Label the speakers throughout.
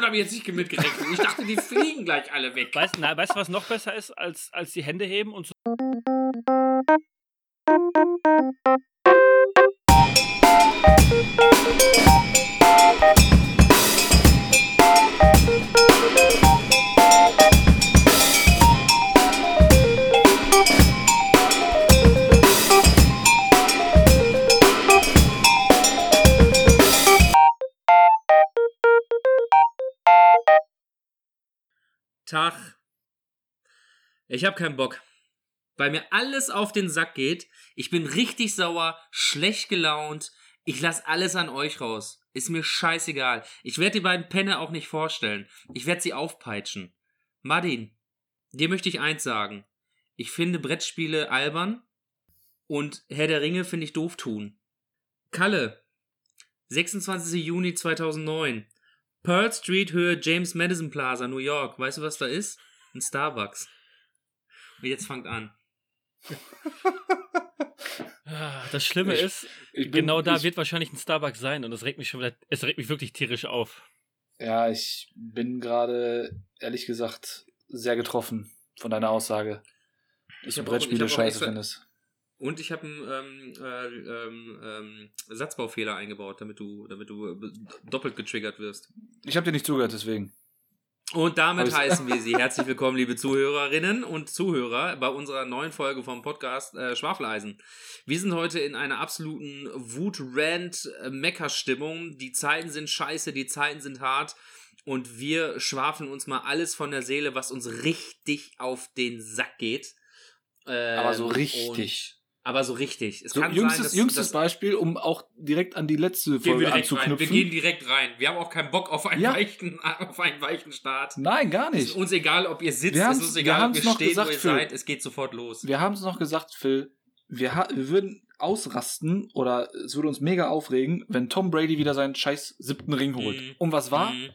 Speaker 1: damit habe ich jetzt nicht mitgerechnet. Ich dachte, die fliegen gleich alle weg.
Speaker 2: Weißt du, weißt, was noch besser ist, als, als die Hände heben und so.
Speaker 1: Tag. Ich habe keinen Bock. Weil mir alles auf den Sack geht. Ich bin richtig sauer, schlecht gelaunt. Ich lass alles an euch raus. Ist mir scheißegal. Ich werde die beiden Penne auch nicht vorstellen. Ich werde sie aufpeitschen. Martin, dir möchte ich eins sagen. Ich finde Brettspiele albern und Herr der Ringe finde ich doof tun. Kalle, 26. Juni 2009. Pearl Street Höhe James Madison Plaza, New York. Weißt du, was da ist? Ein Starbucks. Und jetzt fangt an.
Speaker 2: Ah, Das Schlimme
Speaker 3: Ich-
Speaker 2: ist,
Speaker 3: Ich bin-
Speaker 2: genau da
Speaker 3: ich,
Speaker 2: wird wahrscheinlich ein Starbucks sein und das regt mich schon wieder, es regt mich wirklich tierisch auf.
Speaker 3: Ja, ich bin gerade, ehrlich gesagt, sehr getroffen von deiner Aussage. Dass
Speaker 1: Ich
Speaker 3: du Brettspiele scheiße findest.
Speaker 1: Und ich habe einen ähm, äh, ähm, ähm, Satzbaufehler eingebaut, damit du, damit du äh, doppelt getriggert wirst.
Speaker 3: Ich habe dir nicht zugehört, deswegen.
Speaker 1: Und damit heißen wir Sie herzlich willkommen, liebe Zuhörerinnen und Zuhörer, bei unserer neuen Folge vom Podcast äh, Schwafeleisen. Wir sind heute in einer absoluten Wut-Rant-Mecker-Stimmung. Die Zeiten sind scheiße, die Zeiten sind hart. Und wir schwafeln uns mal alles von der Seele, was uns richtig auf den Sack geht. Ähm,
Speaker 3: Aber so
Speaker 1: und-
Speaker 3: richtig.
Speaker 1: Aber so richtig. Es
Speaker 3: So,
Speaker 1: kann
Speaker 3: jüngstes
Speaker 1: sein, dass,
Speaker 3: jüngstes
Speaker 1: dass,
Speaker 3: Beispiel, um auch direkt an die letzte
Speaker 1: Gehen wir
Speaker 3: Folge
Speaker 1: direkt rein.
Speaker 3: anzuknüpfen.
Speaker 1: Wir gehen direkt rein. Wir haben auch keinen Bock auf einen,
Speaker 3: Ja.
Speaker 1: weichen, auf einen weichen Start.
Speaker 3: Nein, gar
Speaker 1: Es ist
Speaker 3: nicht.
Speaker 1: uns egal, ob ihr sitzt,
Speaker 3: Wir
Speaker 1: es ist uns egal, ob ihr
Speaker 3: noch
Speaker 1: steht,
Speaker 3: gesagt,
Speaker 1: wo ihr
Speaker 3: Phil.
Speaker 1: seid. Es geht sofort los.
Speaker 3: Wir haben es noch gesagt, Phil. Wir, wir würden ausrasten oder es würde uns mega aufregen, wenn Tom Brady wieder seinen scheiß siebten Ring holt.
Speaker 1: Mhm.
Speaker 3: Und was war?
Speaker 1: Mhm.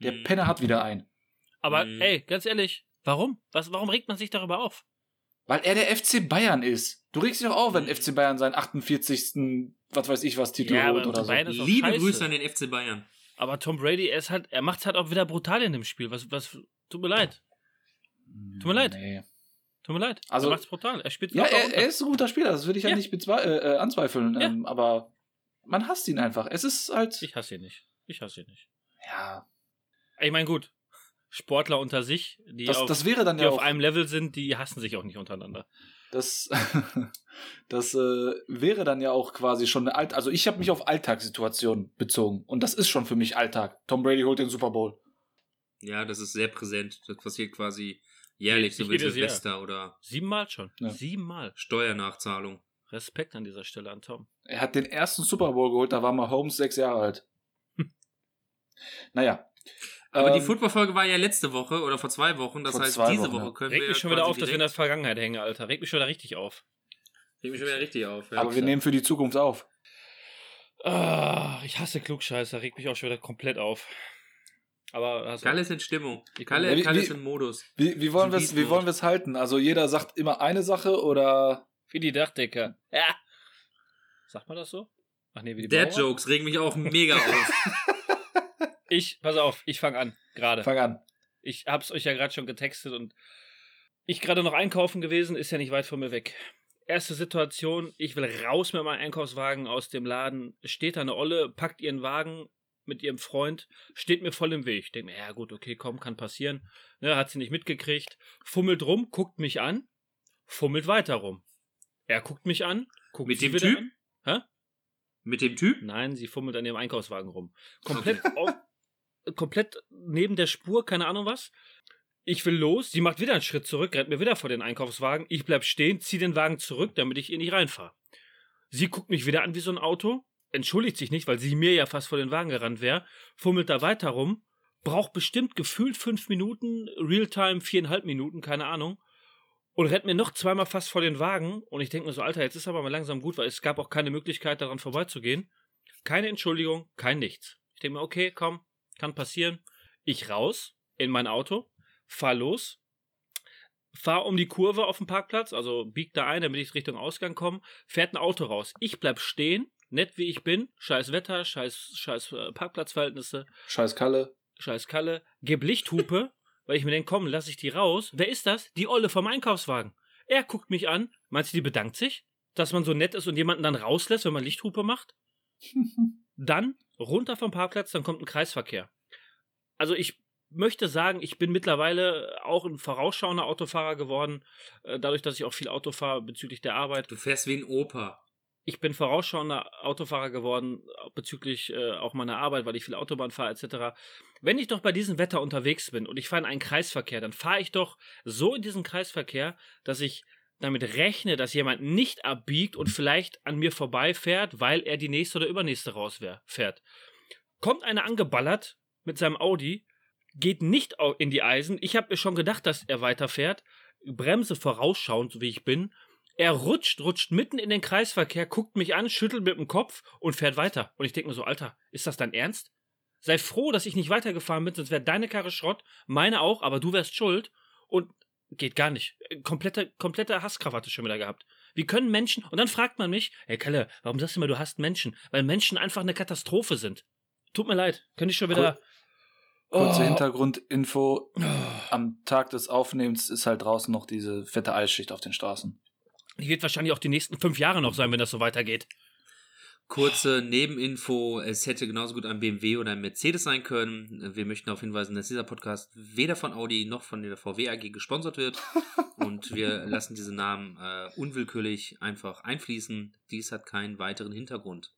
Speaker 3: Der
Speaker 1: Mhm.
Speaker 3: Penner hat wieder einen.
Speaker 2: Aber
Speaker 1: Mhm.
Speaker 2: ey, ganz ehrlich, warum? Was, warum regt man sich darüber auf?
Speaker 3: Weil er der FC Bayern ist. Du regst dich doch auf, wenn
Speaker 1: Mhm.
Speaker 3: FC Bayern seinen 48. was weiß ich was Titel
Speaker 2: Ja,
Speaker 3: holt
Speaker 2: aber
Speaker 3: oder so.
Speaker 1: Liebe
Speaker 2: scheiße.
Speaker 1: Grüße an den FC Bayern.
Speaker 2: Aber Tom Brady, er ist halt, er macht's halt auch wieder brutal in dem Spiel. Was, was, tut mir leid. Tut mir leid.
Speaker 3: Nee.
Speaker 2: Tut mir leid.
Speaker 3: Also-
Speaker 2: er macht's brutal. Er spielt
Speaker 3: Ja, er, er ist ein guter Spieler, das würde ich ja,
Speaker 2: Ja.
Speaker 3: nicht bezwe äh, äh, anzweifeln.
Speaker 2: Ja.
Speaker 3: Ähm, aber man hasst ihn einfach. Es ist halt.
Speaker 2: Ich hasse ihn nicht. Ich hasse ihn nicht.
Speaker 3: ja,
Speaker 2: Ich meine, gut. Sportler unter sich, die,
Speaker 3: das,
Speaker 2: auf,
Speaker 3: das wäre dann
Speaker 2: die
Speaker 3: ja
Speaker 2: auf einem Level sind, die hassen sich auch nicht untereinander.
Speaker 3: Das, das äh, wäre dann ja auch quasi schon eine Alt. Also ich habe mich auf Alltagssituationen bezogen. Und das ist schon für mich Alltag. Tom Brady holt den Super Bowl.
Speaker 1: Ja, das ist sehr präsent. Das passiert quasi jährlich, so wie
Speaker 2: jedes Jahr.
Speaker 1: Silvester oder
Speaker 2: Siebenmal schon.
Speaker 3: Ja.
Speaker 2: Siebenmal.
Speaker 1: Steuernachzahlung.
Speaker 2: Respekt an dieser Stelle an Tom.
Speaker 3: Er hat den ersten Super Bowl geholt, da war mal Holmes sechs Jahre alt. naja.
Speaker 1: Aber die
Speaker 3: Ähm,
Speaker 1: Football-Folge war ja letzte Woche oder vor zwei Wochen. Das heißt, diese
Speaker 3: Wochen,
Speaker 1: Woche
Speaker 3: ja.
Speaker 1: können
Speaker 2: Regt
Speaker 1: wir
Speaker 2: mich schon wieder auf, dass wir in der Vergangenheit hängen, Alter. Regt mich schon wieder richtig auf.
Speaker 1: Regt mich schon wieder richtig auf. Ja.
Speaker 3: Aber wir nehmen für die Zukunft auf.
Speaker 2: Ah, ich hasse Klugscheißer, regt mich auch schon wieder komplett auf. Aber hast
Speaker 1: Kalle ist in Stimmung. Kalle,
Speaker 3: Ja, wie-
Speaker 1: Kalle ist in Modus.
Speaker 3: Wie, wie wollen wir es wie wollen wir es halten? Also jeder sagt immer eine Sache oder
Speaker 2: wie die Dachdecker. Ja. Sagt man das so? Ach nee, wie die
Speaker 1: Dad? Jokes regen mich auch mega auf.
Speaker 2: Ich, pass auf, ich fange an, gerade.
Speaker 3: fang an.
Speaker 2: Ich hab's euch ja gerade schon getextet und ich gerade noch einkaufen gewesen, ist ja nicht weit von mir weg. Erste Situation, ich will raus mit meinem Einkaufswagen aus dem Laden. Steht da eine Olle, packt ihren Wagen mit ihrem Freund, steht mir voll im Weg. Ich denke mir, ja gut, okay, komm, kann passieren. Ne, hat sie nicht mitgekriegt. Fummelt rum, guckt mich an, fummelt weiter rum. Er guckt mich an, guckt
Speaker 1: Mit
Speaker 2: sie
Speaker 1: dem
Speaker 2: wieder
Speaker 1: Typ?
Speaker 2: an. Hä?
Speaker 1: Mit dem Typ?
Speaker 2: Nein, sie fummelt an ihrem Einkaufswagen rum. Komplett, auf, komplett neben der Spur, keine Ahnung was. Ich will los, sie macht wieder einen Schritt zurück, rennt mir wieder vor den Einkaufswagen. Ich bleib stehen, zieh den Wagen zurück, damit ich ihr nicht reinfahre. Sie guckt mich wieder an wie so ein Auto, entschuldigt sich nicht, weil sie mir ja fast vor den Wagen gerannt wäre, fummelt da weiter rum, braucht bestimmt gefühlt fünf Minuten, Realtime viereinhalb Minuten, keine Ahnung, und rennt mir noch zweimal fast vor den Wagen. Und ich denke mir so, Alter, jetzt ist aber mal langsam gut, weil es gab auch keine Möglichkeit, daran vorbeizugehen. Keine Entschuldigung, kein nichts. Ich denke mir, okay, komm, kann passieren. Ich raus in mein Auto, fahr los, fahr um die Kurve auf dem Parkplatz, also bieg da ein, damit ich Richtung Ausgang komme, fährt ein Auto raus. Ich bleib stehen, nett wie ich bin, scheiß Wetter, scheiß, scheiß äh, Parkplatzverhältnisse.
Speaker 3: Scheiß Kalle.
Speaker 2: scheiß Kalle, geb Lichthupe, weil ich mir denke, komm, lass ich die raus. Wer ist das? Die Olle vom Einkaufswagen. Er guckt mich an. Meinst du, die bedankt sich? Dass man so nett ist und jemanden dann rauslässt, wenn man Lichthupe macht? Dann runter vom Parkplatz, dann kommt ein Kreisverkehr. Also ich möchte sagen, ich bin mittlerweile auch ein vorausschauender Autofahrer geworden, äh, dadurch, dass ich auch viel Auto fahre bezüglich der Arbeit.
Speaker 1: Du fährst wie ein Opa.
Speaker 2: Ich bin vorausschauender Autofahrer geworden bezüglich äh, auch meiner Arbeit, weil ich viel Autobahn fahre etc. Wenn ich doch bei diesem Wetter unterwegs bin und ich fahre in einen Kreisverkehr, dann fahre ich doch so in diesen Kreisverkehr, dass ich damit rechne, dass jemand nicht abbiegt und vielleicht an mir vorbeifährt, weil er die nächste oder übernächste rausfährt. Kommt einer angeballert mit seinem Audi, geht nicht in die Eisen. Ich habe mir schon gedacht, dass er weiterfährt. Bremse vorausschauend, wie ich bin. Er rutscht, rutscht mitten in den Kreisverkehr, guckt mich an, schüttelt mit dem Kopf und fährt weiter. Und ich denke mir so, Alter, ist das dein Ernst? Sei froh, dass ich nicht weitergefahren bin, sonst wäre deine Karre Schrott, meine auch, aber du wärst schuld. Und geht gar nicht. Komplette, komplette Hasskrawatte schon wieder gehabt. Wie können Menschen, und dann fragt man mich, hey Kalle, warum sagst du immer, du hast Menschen? Weil Menschen einfach eine Katastrophe sind. Tut mir leid, könnte ich schon wieder.
Speaker 3: Kurze oh. Hintergrundinfo. Am Tag des Aufnehmens ist halt draußen noch diese fette Eisschicht auf den Straßen.
Speaker 2: Die wird wahrscheinlich auch die nächsten fünf Jahre noch sein, wenn das so weitergeht.
Speaker 1: Kurze Nebeninfo, es hätte genauso gut ein BMW oder ein Mercedes sein können. Wir möchten darauf hinweisen, dass dieser Podcast weder von Audi noch von der VW AG gesponsert wird. Und wir lassen diese Namen äh, unwillkürlich einfach einfließen. Dies hat keinen weiteren Hintergrund.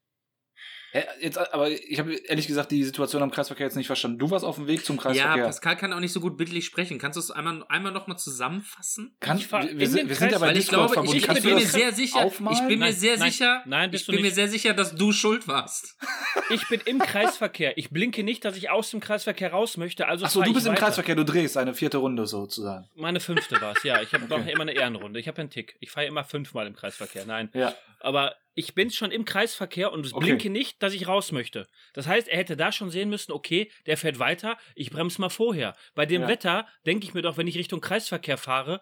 Speaker 3: Jetzt, aber ich habe ehrlich gesagt die Situation am Kreisverkehr jetzt nicht verstanden. Du warst auf dem Weg zum Kreisverkehr.
Speaker 1: Ja, Pascal kann auch nicht so gut bildlich sprechen. Kannst du es einmal, einmal noch mal zusammenfassen?
Speaker 3: Kann, ich wir, wir, sind, wir sind ja bei
Speaker 1: ich glaube, ich, ich bin mir sehr sicher, aufmalen? ich bin mir sehr nein, sicher, nein, ich bin mir sehr sicher, dass du schuld warst.
Speaker 2: Ich bin im Kreisverkehr. Ich blinke nicht, dass ich aus dem Kreisverkehr raus möchte. Also
Speaker 3: Achso, du bist
Speaker 2: im
Speaker 3: Kreisverkehr, du drehst eine vierte Runde sozusagen.
Speaker 2: Meine fünfte war es, ja. Ich habe okay. immer eine Ehrenrunde. Ich habe einen Tick. Ich fahre immer fünfmal im Kreisverkehr. Nein.
Speaker 3: Ja.
Speaker 2: Aber ich bin schon im Kreisverkehr und okay. blinke nicht, dass ich raus möchte. Das heißt, er hätte da schon sehen müssen, okay, der fährt weiter, ich bremse mal vorher. Bei dem ja. Wetter denke ich mir doch, wenn ich Richtung Kreisverkehr fahre,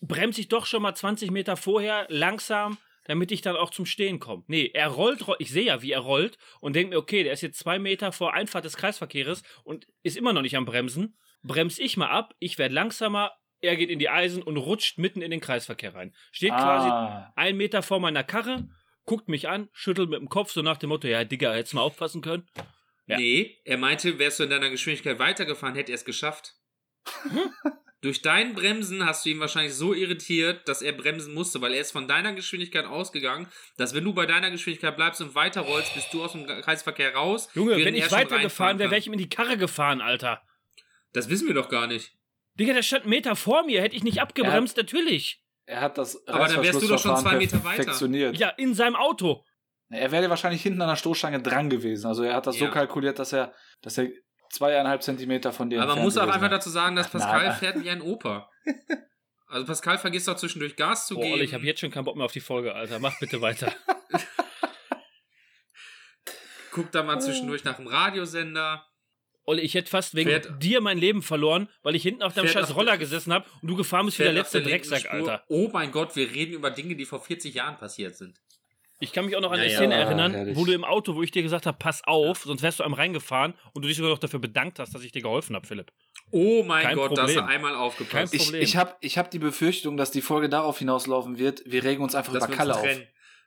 Speaker 2: bremse ich doch schon mal 20 Meter vorher langsam, damit ich dann auch zum Stehen komme. Nee, er rollt, ich sehe ja, wie er rollt und denke mir, okay, der ist jetzt zwei Meter vor Einfahrt des Kreisverkehrs und ist immer noch nicht am Bremsen. Bremse ich mal ab, ich werde langsamer, er geht in die Eisen und rutscht mitten in den Kreisverkehr rein. Steht ah. quasi ein Meter vor meiner Karre, guckt mich an, schüttelt mit dem Kopf, so nach dem Motto, ja, Digga, hättest du mal aufpassen können.
Speaker 1: Ja. Nee, er meinte, wärst du in deiner Geschwindigkeit weitergefahren, hätte er es geschafft. Hm? Durch dein Bremsen hast du ihn wahrscheinlich so irritiert, dass er bremsen musste, weil er ist von deiner Geschwindigkeit ausgegangen, dass wenn du bei deiner Geschwindigkeit bleibst und weiterrollst, bist du aus dem Kreisverkehr raus.
Speaker 2: Junge, wenn ich weitergefahren wäre, wäre ich ihm in die Karre gefahren, Alter.
Speaker 1: Das wissen wir doch gar nicht.
Speaker 2: Digga, der stand einen Meter vor mir, hätte ich nicht abgebremst, natürlich.
Speaker 3: Er hat das
Speaker 1: Aber dann wärst du doch schon zwei Meter weiter.
Speaker 2: Ja, in seinem Auto.
Speaker 3: Er wäre wahrscheinlich hinten an der Stoßstange dran gewesen. Also er hat das ja. so kalkuliert, dass er, dass er zweieinhalb Zentimeter von dir
Speaker 1: Aber man muss auch einfach dazu sagen, dass Pascal Nein. fährt wie ein Opa. Also Pascal vergisst doch zwischendurch Gas zu oh, geben.
Speaker 2: ich habe jetzt schon keinen Bock mehr auf die Folge, Alter. Mach bitte weiter.
Speaker 1: Guckt da mal zwischendurch nach dem Radiosender.
Speaker 2: Olli, ich hätte fast wegen fährt, dir mein Leben verloren, weil ich hinten auf deinem scheiß Roller gesessen habe und du gefahren bist wie der letzte der Drecksack, Alter.
Speaker 1: Oh mein Gott, wir reden über Dinge, die vor 40 Jahren passiert sind.
Speaker 2: Ich kann mich auch noch an eine ja, Szene ja, erinnern, herrlich. wo du im Auto, wo ich dir gesagt habe, pass auf, sonst wärst du einem reingefahren und du dich sogar noch dafür bedankt hast, dass ich dir geholfen habe, Philipp.
Speaker 1: Oh mein Kein Gott, Problem. da hast du einmal aufgepasst.
Speaker 3: Kein Problem. Ich, ich habe ich hab die Befürchtung, dass die Folge darauf hinauslaufen wird, wir regen uns einfach dass über Kalle auf.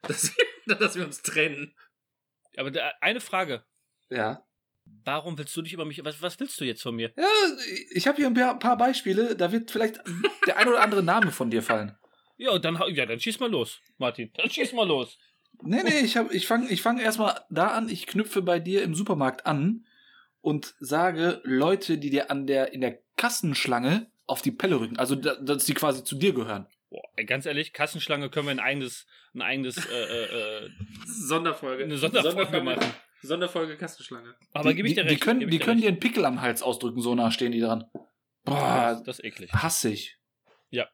Speaker 1: Dass, dass wir uns trennen.
Speaker 2: Aber da, eine Frage.
Speaker 3: Ja.
Speaker 2: Warum willst du dich über mich? Was, was willst du jetzt von mir?
Speaker 3: Ja, ich habe hier ein paar Beispiele. Da wird vielleicht der ein oder andere Name von dir fallen.
Speaker 2: Ja, dann, ja, dann schieß mal los, Martin. Dann schieß mal los.
Speaker 3: Nee, nee, ich, ich fange ich fang erstmal da an. Ich knüpfe bei dir im Supermarkt an und sage Leute, die dir an der, in der Kassenschlange auf die Pelle rücken. Also, dass die quasi zu dir gehören.
Speaker 2: Boah, ganz ehrlich, Kassenschlange können wir ein eigenes, ein eigenes äh, äh, äh
Speaker 1: Sonderfolge.
Speaker 2: Eine Sonderfolge, Sonderfolge machen.
Speaker 1: Sonderfolge Kastenschlange.
Speaker 3: Aber gebe ich dir recht. Die können, die können dir einen Pickel am Hals ausdrücken, so nah stehen die dran.
Speaker 2: Boah, das, das ist eklig.
Speaker 3: Hassig.
Speaker 2: Ja,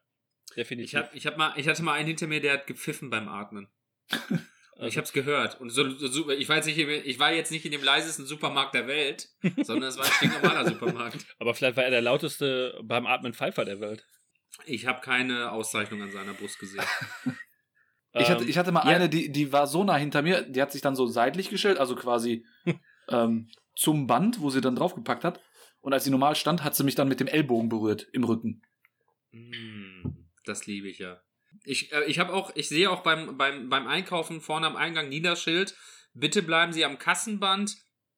Speaker 2: definitiv.
Speaker 1: Ich, hab, ich, hab mal, ich hatte mal einen hinter mir, der hat gepfiffen beim Atmen. Also. Ich habe es gehört. Und so, so, ich, war jetzt nicht, ich war jetzt nicht in dem leisesten Supermarkt der Welt, sondern es war ein stinknormaler Supermarkt.
Speaker 2: Aber vielleicht war er der lauteste beim Atmen Pfeifer der Welt.
Speaker 1: Ich habe keine Auszeichnung an seiner Brust gesehen.
Speaker 3: Ich hatte, ähm, ich hatte mal ja. eine, die, die war so nah hinter mir, die hat sich dann so seitlich gestellt, also quasi ähm, zum Band, wo sie dann draufgepackt hat. Und als sie normal stand, hat sie mich dann mit dem Ellbogen berührt im Rücken.
Speaker 1: Mm, Das liebe ich ja. Ich, äh, ich habe auch, ich sehe auch beim, beim, beim Einkaufen vorne am Eingang Niederschild, bitte bleiben Sie am Kassenband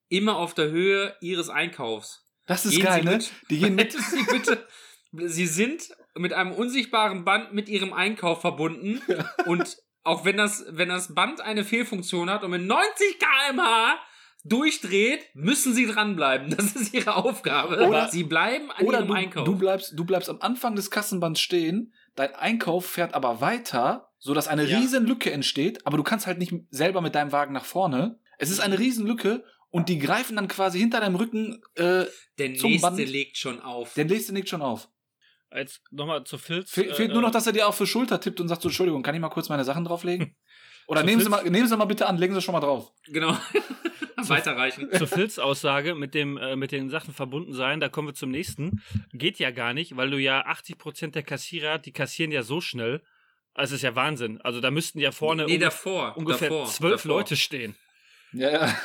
Speaker 1: immer auf der Höhe Ihres Einkaufs.
Speaker 3: Das ist
Speaker 1: Gehen
Speaker 3: geil, ne?
Speaker 1: mit.
Speaker 3: Die gehen mit.
Speaker 1: Sie bitte, Sie sind mit einem unsichtbaren Band mit Ihrem Einkauf verbunden und auch wenn das, wenn das Band eine Fehlfunktion hat und mit 90 km/h durchdreht, müssen Sie dranbleiben. Das ist Ihre Aufgabe.
Speaker 3: Oder-
Speaker 1: Sie bleiben an
Speaker 3: Oder
Speaker 1: Ihrem
Speaker 3: du,
Speaker 1: Einkauf.
Speaker 3: du, bleibst, du bleibst am Anfang des Kassenbands stehen, dein Einkauf fährt aber weiter, sodass eine
Speaker 1: Ja.
Speaker 3: riesen Lücke entsteht, aber du kannst halt nicht selber mit deinem Wagen nach vorne. Es ist eine riesen Lücke und die greifen dann quasi hinter deinem Rücken, äh,
Speaker 1: Der nächste
Speaker 3: Band.
Speaker 1: legt schon auf.
Speaker 3: der nächste nickt schon auf.
Speaker 2: Als nochmal zu Filz.
Speaker 3: Fe
Speaker 2: äh,
Speaker 3: fehlt nur noch, dass er dir auf die Schulter tippt und sagt so, Entschuldigung, kann ich mal kurz meine Sachen drauflegen? Oder nehmen Sie,
Speaker 2: Filz-
Speaker 3: mal, nehmen Sie mal bitte an, legen Sie schon mal drauf.
Speaker 1: Genau. Weiterreichen.
Speaker 2: zur Filz-Aussage mit, dem, äh, mit den Sachen verbunden sein, da kommen wir zum nächsten. Geht ja gar nicht, weil du ja 80% der Kassierer, die kassieren ja so schnell. Also ist ja Wahnsinn. Also da müssten ja vorne
Speaker 1: nee, davor.
Speaker 2: ungefähr
Speaker 1: davor,
Speaker 2: zwölf
Speaker 1: davor.
Speaker 2: Leute stehen.
Speaker 3: Ja, ja.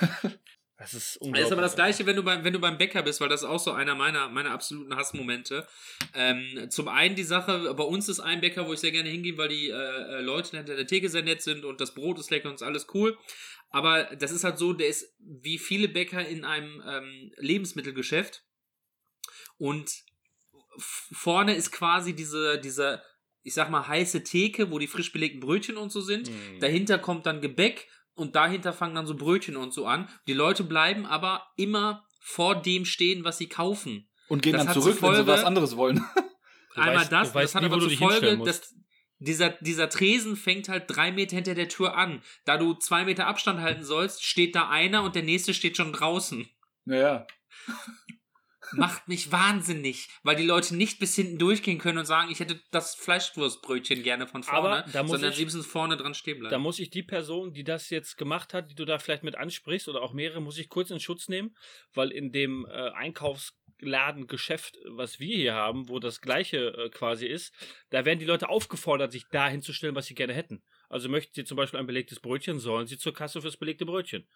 Speaker 2: Das ist
Speaker 1: Das
Speaker 2: unglaublich.
Speaker 1: ist aber das gleiche, wenn du beim, wenn du beim Bäcker bist, weil das ist auch so einer meiner, meiner absoluten Hassmomente. Ähm, zum einen die Sache, bei uns ist ein Bäcker, wo ich sehr gerne hingehe, weil die äh, äh, Leute hinter der Theke sehr nett sind und das Brot ist lecker und ist alles cool. Aber das ist halt so, der ist wie viele Bäcker in einem ähm, Lebensmittelgeschäft. Und vorne ist quasi diese, diese, ich sag mal, heiße Theke, wo die frisch belegten Brötchen und so sind.
Speaker 2: Mhm.
Speaker 1: Dahinter kommt dann Gebäck und dahinter fangen dann so Brötchen und so an. Die Leute bleiben aber immer vor dem stehen, was sie kaufen.
Speaker 3: Und gehen
Speaker 1: Das
Speaker 3: dann zurück, wenn sie
Speaker 1: Folge-
Speaker 3: was anderes wollen.
Speaker 2: Du
Speaker 1: Einmal
Speaker 2: weißt-
Speaker 1: das, das hat
Speaker 2: nie,
Speaker 1: aber zur Folge, dass dieser, dieser Tresen fängt halt drei Meter hinter der Tür an. Da du zwei Meter Abstand halten sollst, steht da einer und der nächste steht schon draußen.
Speaker 3: Naja.
Speaker 1: Macht mich wahnsinnig, weil die Leute nicht bis hinten durchgehen können und sagen, ich hätte das Fleischwurstbrötchen gerne von vorne,
Speaker 2: Aber da muss
Speaker 1: sondern
Speaker 2: ich-
Speaker 1: sie müssen vorne dran stehen
Speaker 2: Da
Speaker 1: bleiben.
Speaker 2: muss ich die Person, die das jetzt gemacht hat, die du da vielleicht mit ansprichst, oder auch mehrere, muss ich kurz in Schutz nehmen, weil in dem äh, Einkaufsladengeschäft, was wir hier haben, wo das gleiche äh, quasi ist, da werden die Leute aufgefordert, sich da hinzustellen, was sie gerne hätten. Also möchten sie zum Beispiel ein belegtes Brötchen, sollen sie zur Kasse fürs belegte Brötchen.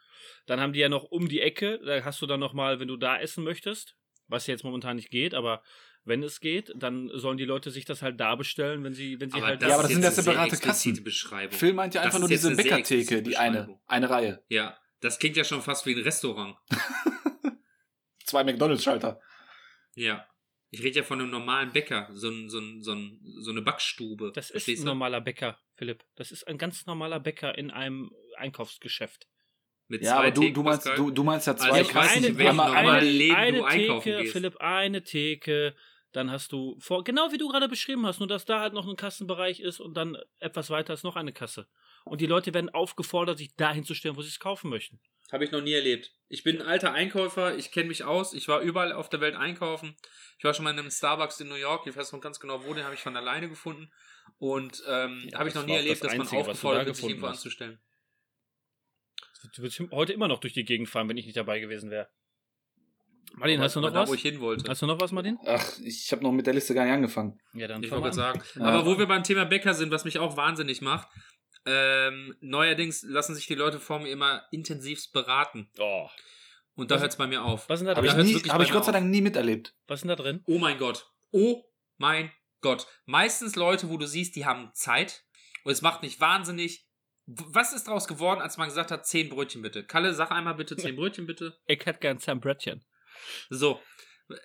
Speaker 2: Dann haben die ja noch um die Ecke, da hast du dann nochmal, wenn du da essen möchtest, was jetzt momentan nicht geht, aber wenn es geht, dann sollen die Leute sich das halt da bestellen, wenn sie, wenn sie halt
Speaker 3: Ja, aber das sind ja separate Kassen.
Speaker 1: Beschreibung.
Speaker 3: Phil meint ja
Speaker 1: Das
Speaker 3: einfach nur diese Bäckertheke, die eine. Eine Reihe.
Speaker 1: Ja, das klingt ja schon fast wie ein Restaurant.
Speaker 3: Zwei McDonalds-Schalter.
Speaker 1: Ja. Ich rede ja von einem normalen Bäcker, so, ein, so, ein, so, ein, so eine Backstube.
Speaker 2: Das ist ein normaler Bäcker, Philipp. Das ist ein ganz normaler Bäcker in einem Einkaufsgeschäft.
Speaker 1: Mit
Speaker 3: Ja, aber du, du, meinst, du, du meinst ja zwei
Speaker 1: Also ich weiß
Speaker 3: Kassen.
Speaker 1: nicht,
Speaker 3: einmal,
Speaker 1: normalen Läden
Speaker 2: eine
Speaker 1: du einkaufen
Speaker 2: Theke,
Speaker 1: gehst.
Speaker 2: Philipp, eine Theke. Dann hast du vor, genau wie du gerade beschrieben hast, nur dass da halt noch ein Kassenbereich ist und dann etwas weiter ist noch eine Kasse. Und die Leute werden aufgefordert, sich dahin zu stellen, wo sie es kaufen möchten.
Speaker 1: Habe ich noch nie erlebt. Ich bin ein alter Einkäufer, ich kenne mich aus. Ich war überall auf der Welt einkaufen. Ich war schon mal in einem Starbucks in New York. Ich weiß noch ganz genau, wo, den habe ich von alleine gefunden. Und ähm,
Speaker 2: Ja,
Speaker 1: habe ich noch nie erlebt,
Speaker 2: das
Speaker 1: dass man
Speaker 2: Einzige, du
Speaker 1: aufgefordert wird, sich irgendwo anzustellen.
Speaker 2: Du würdest heute immer noch durch die Gegend fahren, wenn ich nicht dabei gewesen wäre. Martin, hast du noch
Speaker 1: da,
Speaker 2: was?
Speaker 1: wo ich hin wollte.
Speaker 2: Hast du noch was, Martin?
Speaker 3: Ach, ich habe noch mit der Liste gar nicht angefangen.
Speaker 2: Ja, dann
Speaker 1: Ich wollte sagen.
Speaker 3: Ja.
Speaker 1: Aber wo wir beim Thema Bäcker sind, was mich auch wahnsinnig macht, ähm, neuerdings lassen sich die Leute vor mir immer intensivst beraten.
Speaker 2: Oh,
Speaker 1: Und da hört es bei mir auf.
Speaker 2: was ist denn da
Speaker 3: Habe ich,
Speaker 2: drin?
Speaker 3: nie-
Speaker 1: wirklich
Speaker 3: hab ich Gott sei
Speaker 1: auf.
Speaker 3: Dank nie miterlebt.
Speaker 2: Was ist denn da drin?
Speaker 1: Oh mein Gott. Oh mein Gott. Meistens Leute, wo du siehst, die haben Zeit. Und es macht mich wahnsinnig. Was ist daraus geworden, als man gesagt hat, zehn Brötchen bitte? Kalle, sag einmal bitte zehn Brötchen bitte.
Speaker 2: Ich hätte gern Sam Brettchen.
Speaker 1: So.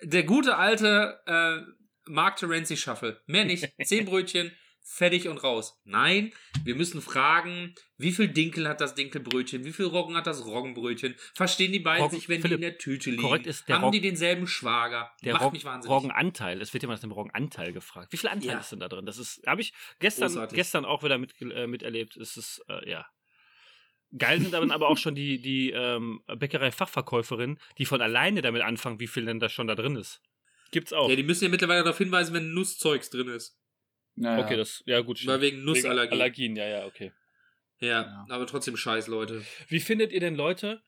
Speaker 1: Der gute alte äh, Mark Terenzi Shuffle. Mehr nicht. Zehn Brötchen, fertig und raus. Nein, wir müssen fragen, wie viel Dinkel hat das Dinkelbrötchen, wie viel Roggen hat das Roggenbrötchen? Verstehen die beiden
Speaker 2: Roggen-
Speaker 1: sich, wenn
Speaker 2: Philipp,
Speaker 1: die in der Tüte liegen?
Speaker 2: korrekt ist der
Speaker 1: Haben
Speaker 2: Roggen-
Speaker 1: die denselben Schwager?
Speaker 2: Der
Speaker 1: Macht
Speaker 2: Rog
Speaker 1: mich wahnsinnig.
Speaker 2: Roggenanteil. Es wird immer nach dem Roggenanteil gefragt. Wie viel Anteil
Speaker 1: Ja.
Speaker 2: ist denn da drin? Das ist, habe ich gestern,
Speaker 1: Großartig.
Speaker 2: gestern auch wieder mit, äh, miterlebt. Es ist, äh, ja. Geil sind dann aber auch schon die, die ähm, Bäckerei-Fachverkäuferinnen, die von alleine damit anfangen, wie viel denn da schon da drin ist. Gibt's auch.
Speaker 1: Ja, die müssen ja mittlerweile darauf hinweisen, wenn Nusszeugs drin ist.
Speaker 3: Naja.
Speaker 2: okay, das, ja gut.
Speaker 1: Weil
Speaker 2: stimmt.
Speaker 1: wegen Nussallergie.
Speaker 2: Allergien, ja, ja, okay.
Speaker 1: Ja,
Speaker 3: Ja.
Speaker 1: aber trotzdem scheiß, Leute.
Speaker 2: Wie findet ihr denn Leute,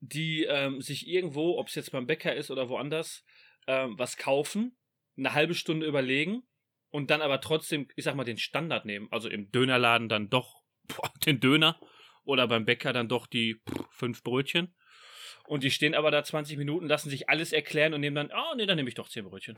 Speaker 2: die ähm, sich irgendwo, ob es jetzt beim Bäcker ist oder woanders, ähm, was kaufen, eine halbe Stunde überlegen und dann aber trotzdem, ich sag mal, den Standard nehmen? Also im Dönerladen dann doch boah, den Döner oder beim Bäcker dann doch die pff, fünf Brötchen. Und die stehen aber da 20 Minuten, lassen sich alles erklären und nehmen dann, oh nee, dann nehme ich doch 10 Brötchen.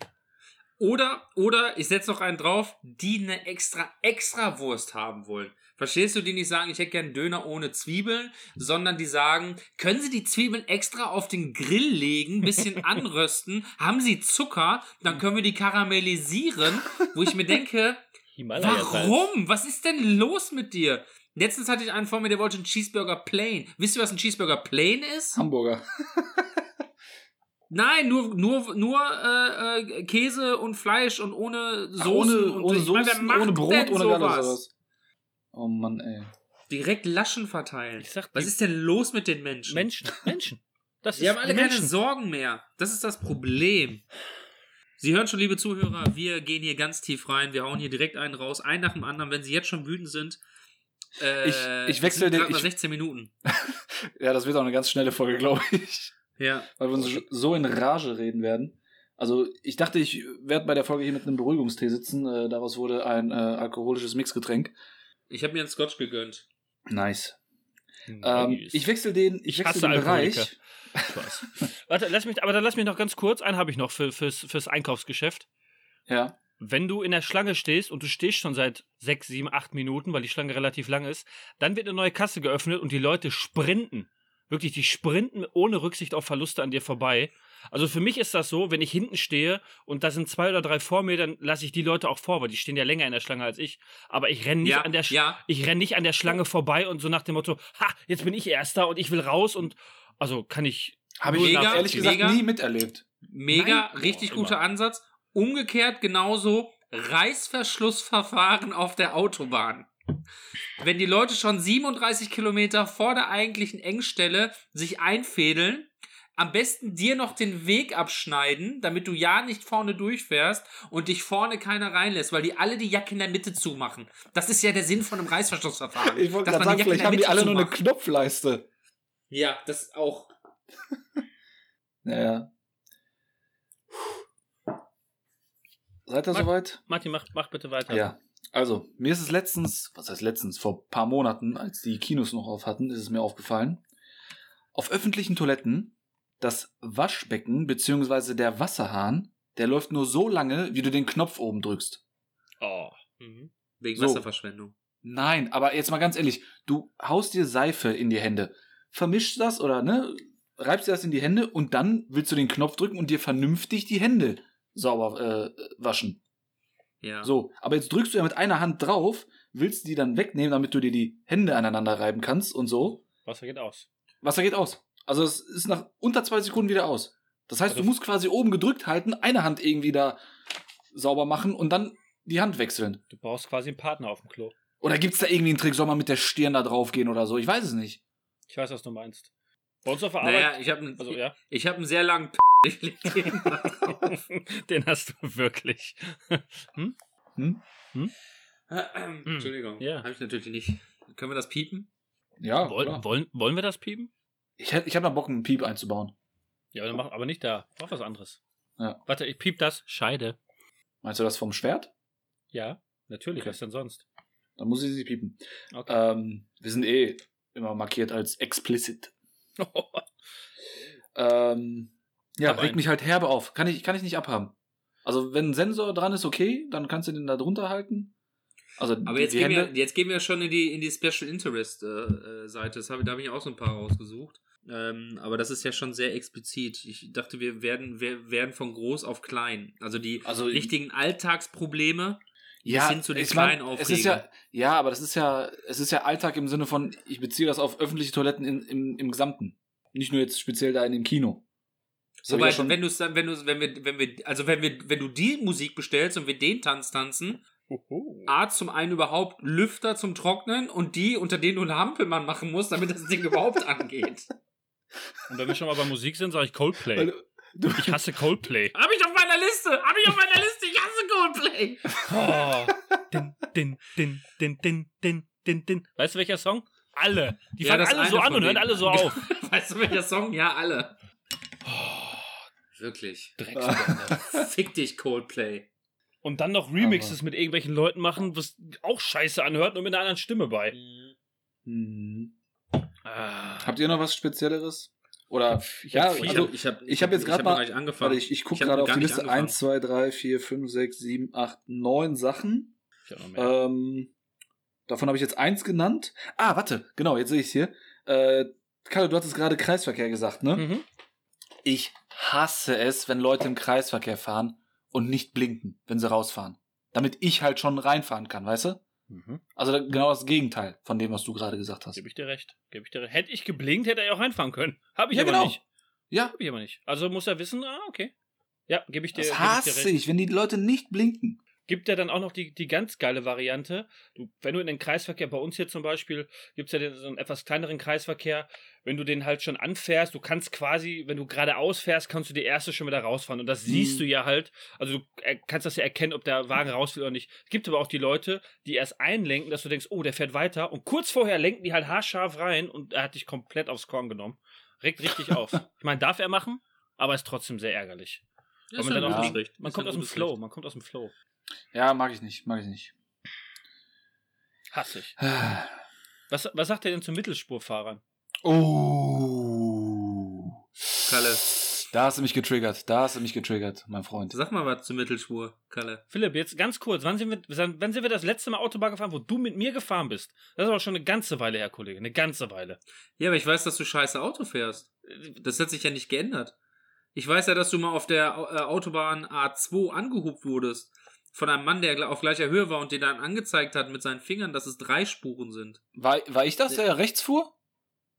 Speaker 1: Oder, oder, ich setze noch einen drauf, die eine extra, extra Wurst haben wollen. Verstehst du, die nicht sagen, ich hätte gern Döner ohne Zwiebeln, sondern die sagen, können Sie die Zwiebeln extra auf den Grill legen, bisschen anrösten, haben Sie Zucker, dann können wir die karamellisieren, wo ich mir denke, warum? Was ist denn los mit dir? Letztens hatte ich einen vor mir, der wollte einen Cheeseburger Plain. Wisst ihr, was ein Cheeseburger Plain ist?
Speaker 3: Hamburger.
Speaker 1: Nein, nur, nur, nur äh, äh, Käse und Fleisch und ohne
Speaker 3: Ach,
Speaker 1: Soßen.
Speaker 3: ohne,
Speaker 1: und
Speaker 3: ohne
Speaker 1: ich
Speaker 3: Soßen, ohne Brot, ohne gar
Speaker 1: sowas?
Speaker 3: nichts sowas. Oh Mann, ey.
Speaker 1: Direkt Laschen verteilen.
Speaker 2: Ich sag,
Speaker 1: Was ist denn los mit den Menschen?
Speaker 2: Menschen, Menschen. Das
Speaker 1: Die
Speaker 2: ist
Speaker 1: haben alle
Speaker 2: die
Speaker 1: keine
Speaker 2: Menschen.
Speaker 1: Sorgen mehr. Das ist das Problem. Sie hören schon, liebe Zuhörer, wir gehen hier ganz tief rein. Wir hauen hier direkt einen raus, einen nach dem anderen. Wenn Sie jetzt schon wütend sind, äh,
Speaker 3: Ich- ich wechsle den- ich-
Speaker 1: 16 Minuten.
Speaker 3: Ja, das wird auch eine ganz schnelle Folge, glaube ich.
Speaker 1: Ja.
Speaker 3: Weil wir uns so in Rage reden werden. Also, ich dachte, ich werde bei der Folge hier mit einem Beruhigungstee sitzen. Äh, daraus wurde ein äh, alkoholisches Mixgetränk.
Speaker 1: Ich habe mir einen Scotch gegönnt.
Speaker 3: Nice.
Speaker 2: Nice.
Speaker 3: Ähm, ich wechsle den, ich
Speaker 2: Ich
Speaker 3: wechsle den Bereich.
Speaker 2: Spaß. Warte, lass mich, aber dann lass mich noch ganz kurz, einen habe ich noch für, fürs, fürs Einkaufsgeschäft.
Speaker 3: Ja.
Speaker 2: Wenn du in der Schlange stehst und du stehst schon seit sechs, sieben, acht Minuten, weil die Schlange relativ lang ist, dann wird eine neue Kasse geöffnet und die Leute sprinten. Wirklich, die sprinten ohne Rücksicht auf Verluste an dir vorbei. Also für mich ist das so, wenn ich hinten stehe und da sind zwei oder drei vor mir, dann lasse ich die Leute auch vor, weil die stehen ja länger in der Schlange als ich. Aber ich renne nicht
Speaker 1: Ja,
Speaker 2: an der Sch
Speaker 1: ja.
Speaker 2: ich renn nicht an der Schlange vorbei und so nach dem Motto, ha, jetzt bin ich Erster und ich will raus und also kann ich.
Speaker 3: Habe ich
Speaker 1: Mega,
Speaker 3: ehrlich gesagt
Speaker 1: mega.
Speaker 3: nie miterlebt.
Speaker 1: Mega,
Speaker 2: Nein.
Speaker 1: richtig guter
Speaker 2: immer.
Speaker 1: Ansatz. Umgekehrt genauso Reißverschlussverfahren auf der Autobahn. Wenn die Leute schon 37 Kilometer vor der eigentlichen Engstelle sich einfädeln, am besten dir noch den Weg abschneiden, damit du ja nicht vorne durchfährst und dich vorne keiner reinlässt, weil die alle die Jacke in der Mitte zumachen. Das ist ja der Sinn von einem Reißverschlussverfahren.
Speaker 3: Ich wollte
Speaker 1: dass
Speaker 3: gerade
Speaker 1: man
Speaker 3: sagen,
Speaker 1: die Jacke in
Speaker 3: vielleicht haben die
Speaker 1: Mitte
Speaker 3: alle nur eine
Speaker 1: zumacht.
Speaker 3: Knopfleiste.
Speaker 1: Ja, das auch.
Speaker 3: Naja. Seid ihr
Speaker 2: Mag-
Speaker 3: soweit?
Speaker 2: Martin, mach, mach bitte weiter.
Speaker 3: Ja. Also, mir ist es letztens, was heißt letztens, vor ein paar Monaten, als die Kinos noch auf hatten, ist es mir aufgefallen. Auf öffentlichen Toiletten, das Waschbecken bzw. der Wasserhahn, der läuft nur so lange, wie du den Knopf oben drückst.
Speaker 2: Oh.
Speaker 1: Mhm. Wegen
Speaker 3: So.
Speaker 1: Wasserverschwendung.
Speaker 3: Nein, aber jetzt mal ganz ehrlich, du haust dir Seife in die Hände, vermischst das oder ne, reibst dir das in die Hände und dann willst du den Knopf drücken und dir vernünftig die Hände sauber äh, waschen.
Speaker 1: Ja.
Speaker 3: So, aber jetzt drückst du ja mit einer Hand drauf, willst die dann wegnehmen, damit du dir die Hände aneinander reiben kannst und so.
Speaker 2: Wasser geht aus.
Speaker 3: Wasser geht aus. Also es ist nach unter zwei Sekunden wieder aus. Das heißt,
Speaker 2: Also-
Speaker 3: du musst quasi oben gedrückt halten, eine Hand irgendwie da sauber machen und dann die Hand wechseln.
Speaker 2: Du brauchst quasi einen Partner auf dem Klo.
Speaker 3: Oder gibt's da irgendwie einen Trick, soll man mit der Stirn da drauf gehen oder so? Ich weiß es nicht.
Speaker 2: Ich weiß, was du meinst. Bei uns auf der Arbeit.
Speaker 1: Naja, ich habe
Speaker 2: also, ja.
Speaker 1: ich hab einen sehr langen P ich leg den mal drauf.
Speaker 2: Den hast du wirklich. hm?
Speaker 1: Entschuldigung.
Speaker 2: Ja.
Speaker 1: Habe ich natürlich nicht. Können wir das piepen?
Speaker 3: Ja,
Speaker 2: Woll,
Speaker 3: klar.
Speaker 2: wollen, wollen wir das piepen?
Speaker 3: Ich, hätt- ich habe noch Bock, einen Piep einzubauen.
Speaker 2: Ja, dann mach, aber nicht da. Mach was anderes.
Speaker 3: Ja.
Speaker 2: Warte, ich piep das. Scheide.
Speaker 3: Meinst du das vom Schwert?
Speaker 2: Ja, natürlich.
Speaker 3: Okay.
Speaker 2: Was denn sonst?
Speaker 3: Dann muss ich sie piepen.
Speaker 2: Okay.
Speaker 3: Ähm, wir sind eh immer markiert als explicit. Ähm, ja, regt mich halt herbe auf. Kann ich, kann ich nicht abhaben. Also, wenn ein Sensor dran ist, okay, dann kannst du den da drunter halten. Also,
Speaker 1: Aber jetzt gehen, wir, jetzt gehen wir schon in die, in die Special Interest äh, äh, Seite. Das hab, da habe ich auch so ein paar rausgesucht. Ähm, aber das ist ja schon sehr explizit. Ich dachte, wir werden, wir werden von groß auf klein. Also die
Speaker 3: Also,
Speaker 1: richtigen Alltagsprobleme
Speaker 3: ja,
Speaker 1: bis hin zu den
Speaker 3: mein,
Speaker 1: kleinen
Speaker 3: es ist ja, ja, aber das ist ja, es ist ja Alltag im Sinne von, ich beziehe das auf öffentliche Toiletten in, im, im Gesamten. Nicht nur jetzt speziell da in dem Kino.
Speaker 1: Wobei,
Speaker 3: ja schon-
Speaker 1: wenn du dann, wenn du, wenn wir, wenn wir, also wenn wir, wenn du die Musik bestellst und wir den Tanz tanzen, A, zum einen überhaupt Lüfter zum Trocknen und die, unter denen du eine Hampelmann machen musst, damit das Ding überhaupt angeht.
Speaker 2: Und wenn wir schon mal bei Musik sind, sage ich Coldplay.
Speaker 3: Du,
Speaker 2: Ich hasse Coldplay.
Speaker 1: Hab ich auf meiner Liste! Hab ich auf meiner Liste! Ich hasse Coldplay!
Speaker 2: Oh. Din, din, din, din, din, din, din, din. Weißt du welcher Song? Alle. Die
Speaker 1: Ja,
Speaker 2: fangen
Speaker 1: das
Speaker 2: alle so an und hören alle so auf.
Speaker 1: Weißt du, welcher Song? Ja, alle. Wirklich.
Speaker 2: Drecksbände.
Speaker 1: Fick dich, Coldplay.
Speaker 2: Und dann noch Remixes mit irgendwelchen Leuten machen, was auch scheiße anhört, nur mit einer anderen Stimme bei.
Speaker 3: Hm.
Speaker 2: Ah.
Speaker 3: Habt ihr noch was Spezielleres? Oder,
Speaker 2: Ich
Speaker 3: ja,
Speaker 2: hab
Speaker 3: also,
Speaker 1: ich habe
Speaker 3: ich hab jetzt
Speaker 1: hab
Speaker 3: mal-
Speaker 1: angefangen.
Speaker 3: warte, ich, ich gucke gerade auf die Liste.
Speaker 1: angefangen.
Speaker 3: 1, 2, 3, 4, 5, 6, 7, 8, 9 Sachen.
Speaker 2: Ich hab noch mehr.
Speaker 3: Ähm, davon habe ich jetzt eins genannt. Ah, warte, genau, jetzt sehe ich es hier. Äh, Kalle, du hattest gerade Kreisverkehr gesagt, ne?
Speaker 2: Mhm.
Speaker 3: Ich hasse es, wenn Leute im Kreisverkehr fahren und nicht blinken, wenn sie rausfahren. Damit ich halt schon reinfahren kann, weißt du?
Speaker 2: Mhm.
Speaker 3: Also genau das Gegenteil von dem, was du gerade gesagt hast.
Speaker 2: Gebe ich dir recht. Gebe ich dir recht. Hätte ich geblinkt, hätte er ja auch reinfahren können. Habe ich
Speaker 3: Ja,
Speaker 2: aber
Speaker 3: genau.
Speaker 2: nicht.
Speaker 3: Ja,
Speaker 2: Habe ich aber nicht. Also muss er wissen, ah, okay. Ja, gebe ich dir,
Speaker 3: das
Speaker 2: geb ich dir
Speaker 3: hasse
Speaker 2: recht.
Speaker 3: ich, wenn die Leute nicht blinken.
Speaker 2: Gibt ja dann auch noch die, die ganz geile Variante. Du, wenn du in den Kreisverkehr, bei uns hier zum Beispiel, gibt es ja den, so einen etwas kleineren Kreisverkehr, wenn du den halt schon anfährst, du kannst quasi, wenn du geradeaus fährst, kannst du die erste schon wieder rausfahren. Und das
Speaker 3: Mhm.
Speaker 2: siehst du ja halt, also du kannst das ja erkennen, ob der Wagen raus will oder nicht. Es gibt aber auch die Leute, die erst einlenken, dass du denkst, oh, der fährt weiter. Und kurz vorher lenken die halt haarscharf rein und er hat dich komplett aufs Korn genommen. Regt richtig auf. Ich meine, darf er machen, aber ist trotzdem sehr ärgerlich.
Speaker 1: Ja,
Speaker 2: man
Speaker 1: Recht.
Speaker 2: Man kommt aus dem Flow, man kommt aus dem Flow.
Speaker 3: Ja, mag ich nicht, mag ich nicht.
Speaker 2: Hasse ich. Was, was sagt er denn zu Mittelspurfahrern?
Speaker 3: Oh.
Speaker 1: Kalle.
Speaker 3: Da hast du mich getriggert, da hast du mich getriggert, mein Freund.
Speaker 1: Sag mal was zur Mittelspur, Kalle.
Speaker 2: Philipp, jetzt ganz kurz, wann sind, wir, wann sind wir das letzte Mal Autobahn gefahren, wo du mit mir gefahren bist? Das ist aber schon eine ganze Weile her, Kollege, eine ganze Weile.
Speaker 1: Ja, aber ich weiß, dass du scheiße Auto fährst. Das hat sich ja nicht geändert. Ich weiß ja, dass du mal auf der äh, Autobahn A2 angehupt wurdest. Von einem Mann, der auf gleicher Höhe war und dir dann angezeigt hat mit seinen Fingern, dass es drei Spuren sind.
Speaker 3: War, war ich das, der rechts fuhr?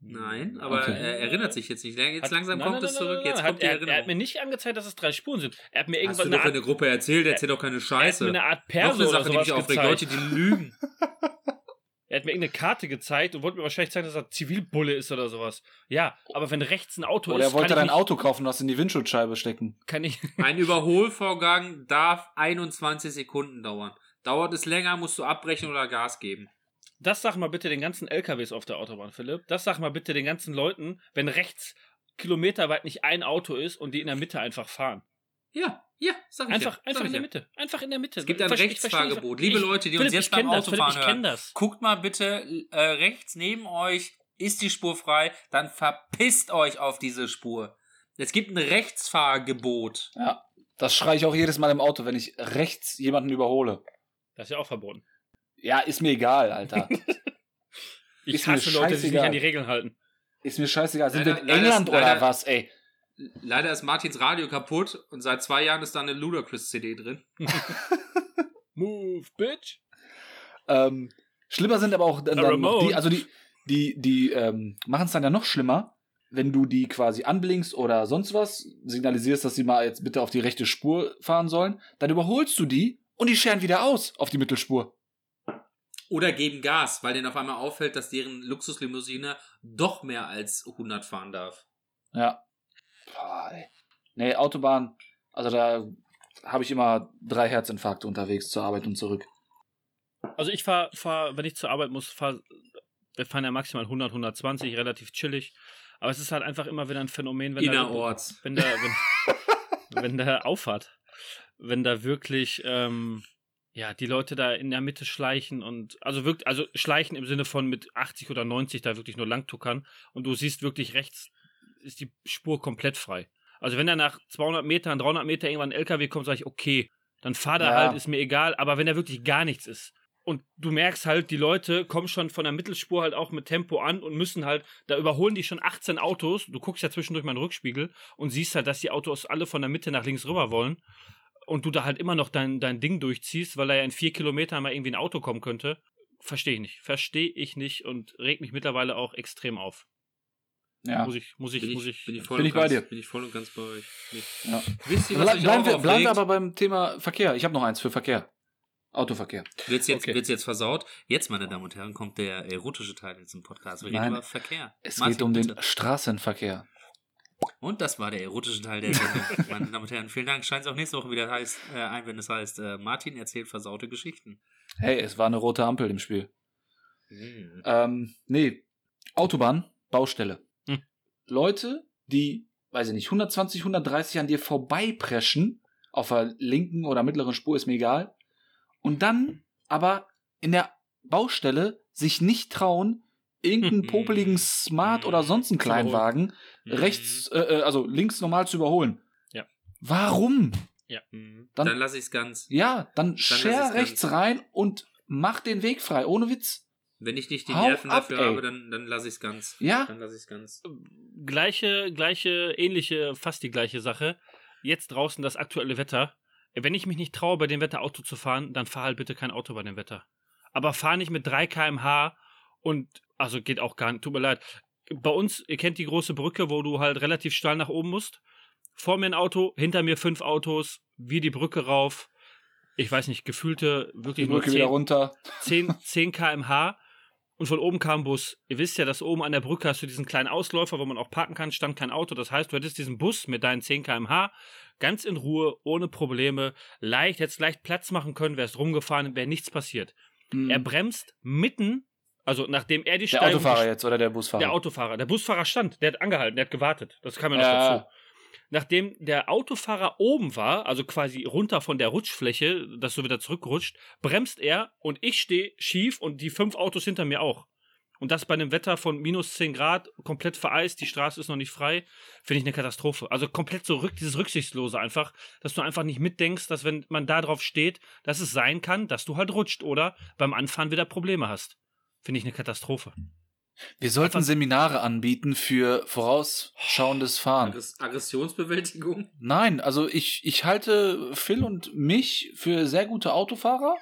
Speaker 1: Nein, aber
Speaker 3: Okay.
Speaker 1: er erinnert sich jetzt nicht. Jetzt
Speaker 2: Hat-
Speaker 1: langsam
Speaker 2: nein,
Speaker 1: kommt
Speaker 2: nein,
Speaker 1: es
Speaker 2: nein,
Speaker 1: zurück.
Speaker 2: nein,
Speaker 1: Jetzt
Speaker 2: nein,
Speaker 1: kommt
Speaker 2: hat,
Speaker 1: die
Speaker 2: er, er hat
Speaker 1: Erinnerung.
Speaker 2: mir nicht angezeigt, dass es drei Spuren sind. Er hat mir
Speaker 1: Hast
Speaker 2: irgendwann
Speaker 1: du
Speaker 2: eine
Speaker 1: der
Speaker 2: Art,
Speaker 1: Gruppe erzählt, erzähl doch keine
Speaker 2: er hat
Speaker 1: Scheiße.
Speaker 2: mir eine Art
Speaker 1: Noch
Speaker 2: Perso
Speaker 1: eine
Speaker 2: oder
Speaker 1: Sache, die mich aufregt. Leute, die lügen.
Speaker 2: Er hat mir irgendeine Karte gezeigt und wollte mir wahrscheinlich zeigen, dass er Zivilbulle ist oder sowas. Ja, aber wenn rechts ein Auto
Speaker 3: Oder
Speaker 2: ist,
Speaker 3: er wollte dein Auto kaufen und das in die Windschutzscheibe stecken.
Speaker 2: kann ich...
Speaker 1: Ein Überholvorgang darf 21 Sekunden dauern. Dauert es länger, musst du abbrechen oder Gas geben.
Speaker 2: Das sag mal bitte den ganzen LKWs auf der Autobahn, Philipp. Das sag mal bitte den ganzen Leuten, wenn rechts kilometerweit nicht ein Auto ist und die in der Mitte einfach fahren.
Speaker 1: Ja, ja, sag ich
Speaker 2: Einfach,
Speaker 1: ja.
Speaker 2: einfach
Speaker 1: sag
Speaker 2: in der
Speaker 1: ja.
Speaker 2: Mitte. Einfach in der Mitte.
Speaker 1: Es gibt ein Rechtsfahrgebot. Liebe
Speaker 2: Ich-
Speaker 1: Leute, die
Speaker 2: Philipp,
Speaker 1: uns jetzt beim
Speaker 2: das, Philipp,
Speaker 1: Autofahren
Speaker 2: Ich kenne
Speaker 1: hören.
Speaker 2: das.
Speaker 1: Guckt mal bitte äh, rechts neben euch, ist die Spur frei, dann verpisst euch auf diese Spur. Es gibt ein Rechtsfahrgebot.
Speaker 3: Ja. Das schreie ich auch jedes Mal im Auto, wenn ich rechts jemanden überhole.
Speaker 2: Das ist ja auch verboten.
Speaker 3: Ja, ist mir egal, Alter.
Speaker 2: Ich
Speaker 3: Ist
Speaker 2: hasse Leute, die sich an die Regeln halten.
Speaker 3: ist mir scheißegal. Sind wir
Speaker 1: Leider-
Speaker 3: in
Speaker 1: leider
Speaker 3: England
Speaker 1: ist-
Speaker 3: oder
Speaker 1: leider-
Speaker 3: was, ey?
Speaker 1: Leider ist Martins Radio kaputt und seit zwei Jahren ist da eine Ludacris-CD drin.
Speaker 2: Move, bitch.
Speaker 3: Ähm, schlimmer sind aber auch dann, dann noch die, also die, die, die ähm, machen es dann ja noch schlimmer, wenn du die quasi anblinkst oder sonst was, signalisierst, dass sie mal jetzt bitte auf die rechte Spur fahren sollen, dann überholst du die und die scheren wieder aus auf die Mittelspur.
Speaker 1: Oder geben Gas, weil denen auf einmal auffällt, dass deren Luxuslimousine doch mehr als 100 fahren darf.
Speaker 3: Ja. Boah. Nee, Autobahn, also da habe ich immer drei Herzinfarkte unterwegs zur Arbeit und zurück.
Speaker 2: Also ich fahre, fahr, wenn ich zur Arbeit muss, fahr, wir fahren ja maximal 100, 120, relativ chillig. Aber es ist halt einfach immer wieder ein Phänomen, wenn da,
Speaker 1: Innerorts.
Speaker 2: wenn da, wenn, wenn da auffahrt, wenn da wirklich, ähm, ja, die Leute da in der Mitte schleichen und, also wirklich, also schleichen im Sinne von mit 80 oder 90 da wirklich nur langtuckern und du siehst wirklich rechts ist die Spur komplett frei. Also wenn da nach 200 Metern, 300 Meter irgendwann ein LKW kommt, sage ich, okay, dann fahr da
Speaker 3: Ja.
Speaker 2: halt, ist mir egal, aber wenn da wirklich gar nichts ist, und du merkst halt, die Leute kommen schon von der Mittelspur halt auch mit Tempo an und müssen halt, da überholen die schon 18 Autos. Du guckst ja zwischendurch meinen Rückspiegel und siehst halt, dass die Autos alle von der Mitte nach links rüber wollen. Und du da halt immer noch dein, dein Ding durchziehst, weil da ja in vier Kilometern mal irgendwie ein Auto kommen könnte. Verstehe ich nicht. Verstehe ich nicht und regt mich mittlerweile auch extrem auf.
Speaker 3: Ja.
Speaker 2: Muss ich, muss ich,
Speaker 1: Bin
Speaker 2: muss
Speaker 1: ich, bin ich voll
Speaker 3: bin
Speaker 1: und
Speaker 3: ich bei
Speaker 1: ganz,
Speaker 3: dir.
Speaker 1: Bin ich voll und ganz bei euch.
Speaker 3: Ja.
Speaker 1: Wisst ihr, was
Speaker 3: Ble
Speaker 1: euch
Speaker 3: bleiben, wir, bleiben wir
Speaker 1: aufregt?
Speaker 3: aber beim Thema Verkehr. Ich habe noch eins für Verkehr. Autoverkehr.
Speaker 1: Wird's jetzt,
Speaker 2: Okay.
Speaker 1: wird's jetzt versaut? Jetzt, meine Damen und Herren, kommt der erotische Teil in diesem Podcast. Wir reden über Verkehr.
Speaker 3: Es
Speaker 1: Martin,
Speaker 3: geht um den
Speaker 1: bitte.
Speaker 3: Straßenverkehr.
Speaker 1: Und das war der erotische Teil der Sendung. meine Damen und Herren, vielen Dank. Scheint es auch nächste Woche wieder heißt, äh, ein, wenn es heißt, äh, Martin erzählt versaute Geschichten.
Speaker 3: Hey, es war eine rote Ampel im Spiel.
Speaker 1: Mhm.
Speaker 3: Ähm, nee, Autobahn, Baustelle. Leute, die, weiß ich nicht, 120, 130 an dir vorbeipreschen, auf der linken oder mittleren Spur, ist mir egal, und dann aber in der Baustelle sich nicht trauen, irgendeinen popeligen Smart oder sonst einen. Kleinwagen
Speaker 1: Mhm.
Speaker 3: rechts, äh, äh, also links normal zu überholen.
Speaker 2: Ja.
Speaker 3: Warum?
Speaker 1: Mhm.
Speaker 3: Dann-
Speaker 1: Dann, lasse ich es ganz.
Speaker 3: Ja, dann scher
Speaker 1: ich's
Speaker 3: rechts
Speaker 1: ganz.
Speaker 3: rein und mach den Weg frei, ohne Witz.
Speaker 1: Wenn ich nicht die
Speaker 3: Hau
Speaker 1: Nerven
Speaker 3: ab,
Speaker 1: dafür
Speaker 3: ey.
Speaker 1: habe, dann, dann lasse ich es ganz.
Speaker 3: Ja,
Speaker 1: Dann lasse ich es ganz.
Speaker 2: Gleiche, gleiche, ähnliche, fast die gleiche Sache. Jetzt draußen das aktuelle Wetter. Wenn ich mich nicht traue, bei dem Wetter Auto zu fahren, dann fahr halt bitte kein Auto bei dem Wetter. Aber fahr nicht mit 3 km/h und, also geht auch gar nicht, tut mir leid. Bei uns, ihr kennt die große Brücke, wo du halt relativ steil nach oben musst. Vor mir ein Auto, hinter mir fünf Autos, wir die Brücke rauf. Ich weiß nicht, gefühlte
Speaker 3: die
Speaker 2: wirklich nur
Speaker 3: Brücke wieder
Speaker 2: 10,
Speaker 3: runter.
Speaker 2: 10, 10 km/h und von oben kam ein Bus. Ihr wisst ja, dass oben an der Brücke hast du diesen kleinen Ausläufer, wo man auch parken kann, stand kein Auto. Das heißt, du hättest diesen Bus mit deinen 10 km/h ganz in Ruhe, ohne Probleme, leicht, hättest leicht Platz machen können, wärst rumgefahren, wäre nichts passiert.
Speaker 3: Hm.
Speaker 2: Er bremst mitten, also nachdem er die
Speaker 3: Der
Speaker 2: Steigung
Speaker 3: Autofahrer jetzt oder der Busfahrer?
Speaker 2: der Autofahrer. Der Busfahrer stand, der hat angehalten, der hat gewartet. Das kam ja noch
Speaker 3: Ja.
Speaker 2: dazu. Nachdem der Autofahrer oben war, also quasi runter von der Rutschfläche, dass du wieder zurückrutscht, bremst er und ich stehe schief und die fünf Autos hinter mir auch. Und das bei einem Wetter von minus 10 Grad, komplett vereist, die Straße ist noch nicht frei, finde ich eine Katastrophe. Also komplett so rück, dieses Rücksichtslose einfach, dass du einfach nicht mitdenkst, dass wenn man da drauf steht, dass es sein kann, dass du halt rutscht oder beim Anfahren wieder Probleme hast. Finde ich eine Katastrophe.
Speaker 3: Wir sollten
Speaker 2: Einfach-
Speaker 3: Seminare anbieten für vorausschauendes Fahren.
Speaker 1: Aggress Aggressionsbewältigung?
Speaker 3: Nein, also ich, ich halte Phil und mich für sehr gute Autofahrer.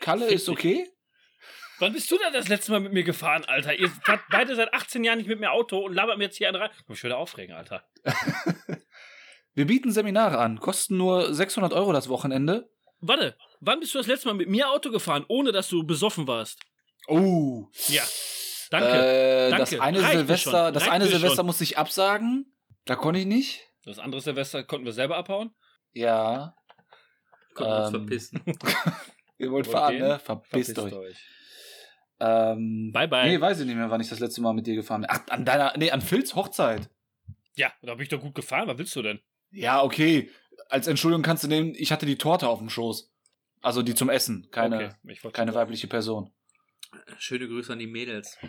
Speaker 3: Kalle ist okay.
Speaker 2: Wann bist du denn das letzte Mal mit mir gefahren, Alter? Ihr fahrt beide seit 18 Jahren nicht mit mir Auto und labert mir jetzt hier einen rein. Komm, ich würde aufregen, Alter.
Speaker 3: Wir bieten Seminare an, kosten nur 600 Euro das Wochenende.
Speaker 2: Warte, wann bist du das letzte Mal mit mir Auto gefahren, ohne dass du besoffen warst?
Speaker 3: Oh.
Speaker 2: Ja. Danke.
Speaker 3: Äh,
Speaker 2: Danke.
Speaker 3: Das eine
Speaker 2: Reicht
Speaker 3: Silvester, das eine Silvester
Speaker 2: schon.
Speaker 3: musste ich absagen. Da konnte ich nicht.
Speaker 2: Das andere Silvester konnten wir selber abhauen.
Speaker 3: Ja.
Speaker 1: Können wir uns
Speaker 3: Ähm,
Speaker 1: verpissen.
Speaker 3: Ihr wollt
Speaker 2: Wollt
Speaker 3: fahren,
Speaker 2: gehen?
Speaker 3: ne? Verpisst, euch.
Speaker 2: euch.
Speaker 3: Ähm,
Speaker 2: Bye, bye.
Speaker 3: Nee, weiß ich nicht mehr, wann ich das letzte Mal mit dir gefahren bin. Ach, an deiner, nee, an Phils Hochzeit.
Speaker 2: Ja, da bin ich doch gut gefahren. Was willst du denn?
Speaker 3: Ja, okay. Als Entschuldigung kannst du nehmen, ich hatte die Torte auf dem Schoß. Also die zum Essen, keine,
Speaker 2: Okay,
Speaker 3: keine weibliche Person.
Speaker 1: Schöne Grüße an die Mädels.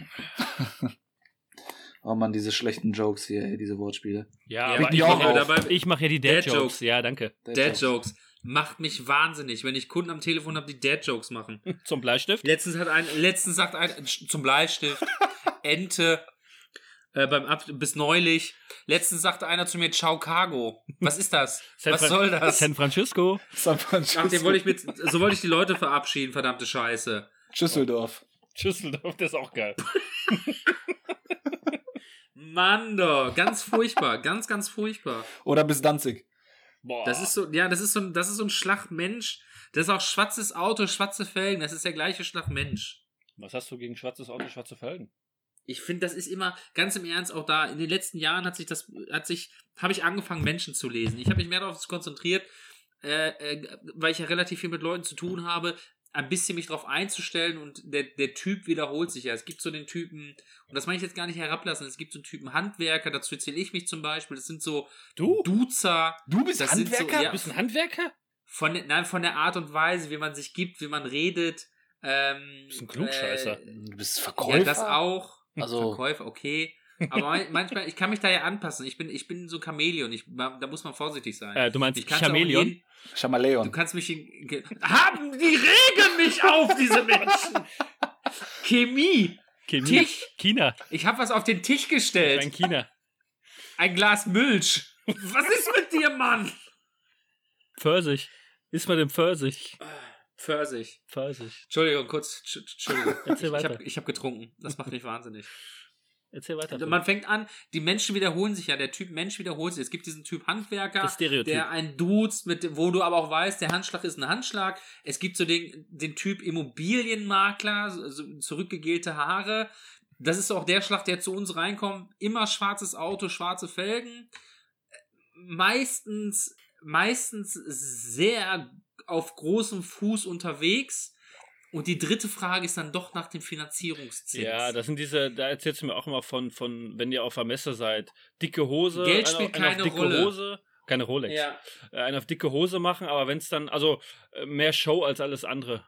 Speaker 3: Oh man, diese schlechten Jokes hier, ey, diese Wortspiele.
Speaker 2: Ja,
Speaker 1: Ja,
Speaker 2: aber
Speaker 3: ich
Speaker 2: ich, mache ja, ich mach ja die
Speaker 1: Dad-Jokes.
Speaker 2: Dad-Jokes. Ja, danke.
Speaker 1: Dad-Jokes. Macht mich wahnsinnig, wenn ich Kunden am Telefon habe, die Dad-Jokes machen.
Speaker 2: Zum Bleistift.
Speaker 1: Letztens hat ein, letztens sagt ein zum Bleistift Ente äh, beim Ab bis neulich. Letztens sagte einer zu mir Ciao Cargo. Was ist das?
Speaker 2: San
Speaker 1: Was
Speaker 2: Fran-
Speaker 1: soll das?
Speaker 2: San Francisco.
Speaker 3: San Francisco.
Speaker 1: Ach, den wollte ich mit, so wollte ich die Leute verabschieden, verdammte Scheiße.
Speaker 3: Schüsseldorf.
Speaker 2: Schüsseldorf, das ist auch geil.
Speaker 1: Mann doch, ganz furchtbar, ganz, ganz furchtbar.
Speaker 3: Oder bis Danzig.
Speaker 2: Boah.
Speaker 1: Das ist so, ja, das ist so, ein- das ist so ein Schlachtmensch. Das ist auch schwarzes Auto, schwarze Felgen. Das ist der gleiche Schlachtmensch.
Speaker 2: Was hast du gegen schwarzes Auto, schwarze Felgen?
Speaker 1: Ich finde, das ist immer ganz im Ernst auch da. In den letzten Jahren hat sich das, hat sich, habe ich angefangen Menschen zu lesen. Ich habe mich mehr darauf konzentriert, äh, äh, weil ich ja relativ viel mit Leuten zu tun habe, ein bisschen mich darauf einzustellen und der, der Typ wiederholt sich ja. Es gibt so den Typen, und das meine ich jetzt gar nicht herablassen, es gibt so einen Typen Handwerker, dazu zähle ich mich zum Beispiel. Das sind so
Speaker 2: Du?
Speaker 1: Duzer.
Speaker 3: Du bist
Speaker 1: sind so-
Speaker 3: Handwerker?
Speaker 1: ja.
Speaker 2: Du bist ein Handwerker?
Speaker 1: Von, nein, von der Art und Weise, wie man sich gibt, wie man redet. Ähm,
Speaker 2: bist ein Klugscheißer.
Speaker 1: Äh,
Speaker 3: Du bist Verkäufer?
Speaker 1: ja, das auch.
Speaker 3: Also,
Speaker 1: Verkäufer, okay. Aber man- manchmal, ich kann mich da ja anpassen. Ich bin, ich bin so Chamäleon. Ich, da muss man vorsichtig sein.
Speaker 2: Äh, du meinst
Speaker 1: ich
Speaker 2: Chameleon?
Speaker 1: jeden- Du
Speaker 3: Chamaleon.
Speaker 1: kannst mich in, haben die regen mich auf diese Menschen. Chemie.
Speaker 2: Chemie.
Speaker 1: Tisch.
Speaker 2: China.
Speaker 1: Ich habe was auf den Tisch
Speaker 2: Ein
Speaker 1: gestellt.
Speaker 2: China.
Speaker 1: Ein Glas Milch. Was ist mit dir, Mann?
Speaker 2: Pfirsich. Ist mal dem Pfirsich.
Speaker 1: Pfirsich.
Speaker 2: Pfirsich.
Speaker 1: Entschuldigung, kurz. Tsch- Entschuldigung.
Speaker 2: Erzähl
Speaker 1: Ich
Speaker 2: weiter.
Speaker 1: habe ich hab getrunken. Das macht mich wahnsinnig.
Speaker 2: Erzähl weiter.
Speaker 1: Also man fängt an, die Menschen wiederholen sich ja. Der Typ Mensch wiederholt sich. Es gibt diesen Typ Handwerker, der einen duzt, mit, wo du aber auch weißt, der Handschlag ist ein Handschlag. Es gibt so den, den Typ Immobilienmakler, so zurückgegelte Haare. Das ist auch der Schlag, der zu uns reinkommt. Immer schwarzes Auto, schwarze Felgen. Meistens, meistens sehr auf großem Fuß unterwegs. Und die dritte Frage ist dann doch nach dem Finanzierungszins.
Speaker 2: Ja, das sind diese, da erzählst du mir auch immer von, von wenn ihr auf der Messe seid, dicke Hose,
Speaker 1: Geld spielt
Speaker 2: einer auf
Speaker 1: keine Rolle.
Speaker 2: Hose, keine Rolex,
Speaker 1: ja.
Speaker 2: äh, einen auf dicke Hose machen, aber wenn es dann, also äh, mehr Show als alles andere.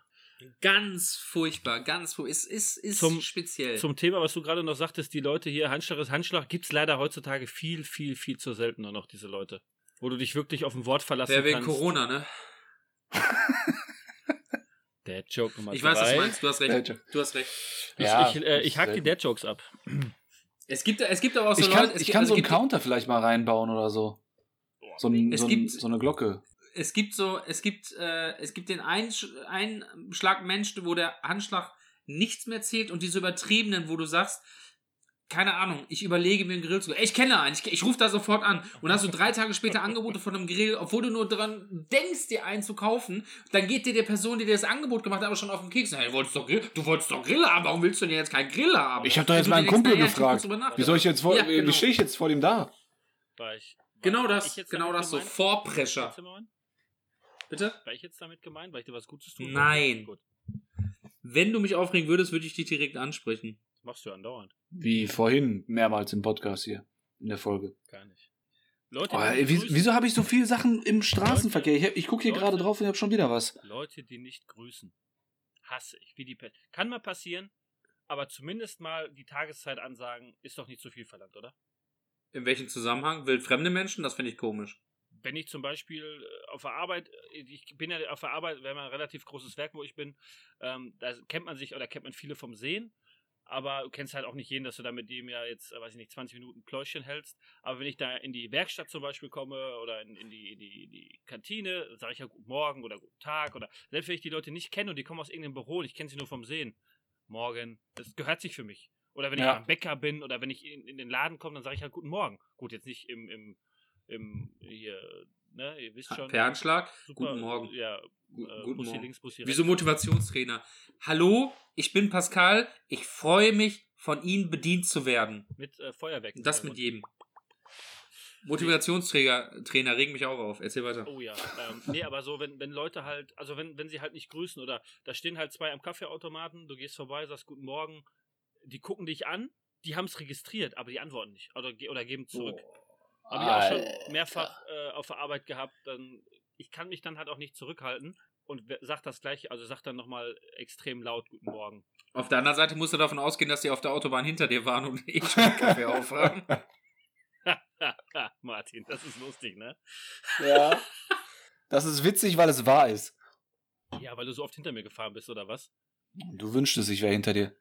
Speaker 1: Ganz furchtbar, ganz furchtbar. Es ist, ist
Speaker 2: Zum-
Speaker 1: speziell.
Speaker 2: Zum Thema, was du gerade noch sagtest, die Leute hier, Handschlag ist Handschlag, gibt es leider heutzutage viel, viel, viel zu selten nur noch, diese Leute. Wo du dich wirklich auf ein Wort verlassen
Speaker 1: Wäre wegen
Speaker 2: kannst.
Speaker 1: Corona, ne?
Speaker 2: Der Joke Nummer
Speaker 1: Ich weiß, was du meinst. Du hast recht. Du hast recht.
Speaker 2: Ich,
Speaker 3: Ja,
Speaker 2: ich, äh, ich hack die
Speaker 3: selten.
Speaker 2: Dad-Jokes ab.
Speaker 1: Es gibt, es gibt aber auch so
Speaker 3: Ich kann,
Speaker 1: Leute. Es
Speaker 3: ich
Speaker 1: gibt,
Speaker 3: kann
Speaker 1: also
Speaker 3: so einen Counter vielleicht mal reinbauen oder so. So, ein,
Speaker 1: Es
Speaker 3: so, ein,
Speaker 1: gibt-
Speaker 3: so eine Glocke.
Speaker 1: es gibt so, es gibt, äh, es gibt den Einsch Einschlag Mensch, wo der Handschlag nichts mehr zählt und diese übertriebenen, wo du sagst, keine Ahnung, ich überlege mir einen Grill zu. Ey, ich kenne einen, ich, ich rufe da sofort an. Und hast du drei Tage später Angebote von einem Grill, obwohl du nur dran denkst, dir einen zu kaufen, dann geht dir der Person, die dir das Angebot gemacht hat, aber schon auf den Keks. Hey, du wolltest doch Grill, du wolltest doch Grill haben, warum willst du denn jetzt keinen Grill haben?
Speaker 3: Ich habe doch jetzt meinen Kumpel gefragt. Wie soll ich jetzt vor,
Speaker 1: Ja,
Speaker 3: wie
Speaker 1: genau.
Speaker 3: stehe ich jetzt vor dem da?
Speaker 2: War ich, war,
Speaker 1: Genau
Speaker 2: war
Speaker 1: das,
Speaker 2: ich jetzt
Speaker 1: genau das so. Vorprescher. Bitte?
Speaker 2: War ich jetzt damit gemeint, weil ich dir was Gutes tue?
Speaker 1: Nein.
Speaker 2: Gut,
Speaker 1: Wenn du mich aufregen würdest, würde ich dich direkt ansprechen.
Speaker 2: Machst du andauernd.
Speaker 3: Wie vorhin, mehrmals im Podcast hier, in der Folge.
Speaker 2: Gar nicht. Leute,
Speaker 3: Oh, ey, wieso habe ich so viele Sachen im Straßenverkehr? Ich, hab- ich gucke hier
Speaker 2: Leute.
Speaker 3: gerade drauf und ich habe schon wieder was.
Speaker 2: Leute, die nicht grüßen, hasse ich. Wie die Pest. Kann mal passieren, aber zumindest mal die Tageszeit ansagen, ist doch nicht zu viel verlangt, oder?
Speaker 1: In welchem Zusammenhang? Wildfremde Menschen? Das finde ich komisch.
Speaker 2: wenn ich zum Beispiel äh, auf der Arbeit, äh, ich bin ja auf der Arbeit, wir haben ein relativ großes Werk, wo ich bin, ähm, da kennt man sich oder kennt man viele vom Sehen, aber du kennst halt auch nicht jeden, dass du da mit dem ja jetzt, äh, weiß ich nicht, 20 Minuten Pläuschen hältst. Aber wenn ich da in die Werkstatt zum Beispiel komme oder in, in, die, in, die, in die Kantine, sage ich ja Guten Morgen oder Guten Tag oder selbst wenn ich die Leute nicht kenne und die kommen aus irgendeinem Büro und ich kenne sie nur vom Sehen, Morgen, das gehört sich für mich. Oder wenn ich
Speaker 3: Ja.
Speaker 2: beim Bäcker bin oder wenn ich in, in den Laden komme, dann sage ich halt Guten Morgen. Gut, jetzt nicht im, im, im hier, ne, ihr wisst schon.
Speaker 1: Per Handschlag?
Speaker 2: Super,
Speaker 1: Guten Morgen.
Speaker 2: Ja, äh,
Speaker 1: guten
Speaker 2: Bussi
Speaker 1: Morgen.
Speaker 2: links, Bussi.
Speaker 1: Motivationstrainer? Hallo, ich bin Pascal. Ich freue mich, von Ihnen bedient zu werden.
Speaker 2: Mit äh, Feuerwerk.
Speaker 1: Das mit jedem. Motivationsträger Trainer regen mich auch auf. Erzähl weiter.
Speaker 2: Oh ja. Ähm, nee, aber so, wenn, wenn Leute halt, also wenn, wenn sie halt nicht grüßen oder da stehen halt zwei am Kaffeeautomaten, du gehst vorbei, sagst Guten Morgen, die gucken dich an, die haben es registriert, aber die antworten nicht. Oder, oder geben zurück. Habe ich auch schon mehrfach äh, auf der Arbeit gehabt. Dann, ich kann mich dann halt auch nicht zurückhalten und wer- sag das gleiche, also sag dann nochmal extrem laut Guten Morgen.
Speaker 1: Auf der anderen Seite musst du davon ausgehen, dass die auf der Autobahn hinter dir waren und eh schon einen Kaffee aufhaben.
Speaker 2: Martin, das ist lustig, ne?
Speaker 3: Ja. Das ist witzig, weil es wahr ist.
Speaker 2: Ja, weil du so oft hinter mir gefahren bist, oder was?
Speaker 3: Du wünschtest, ich wäre hinter dir.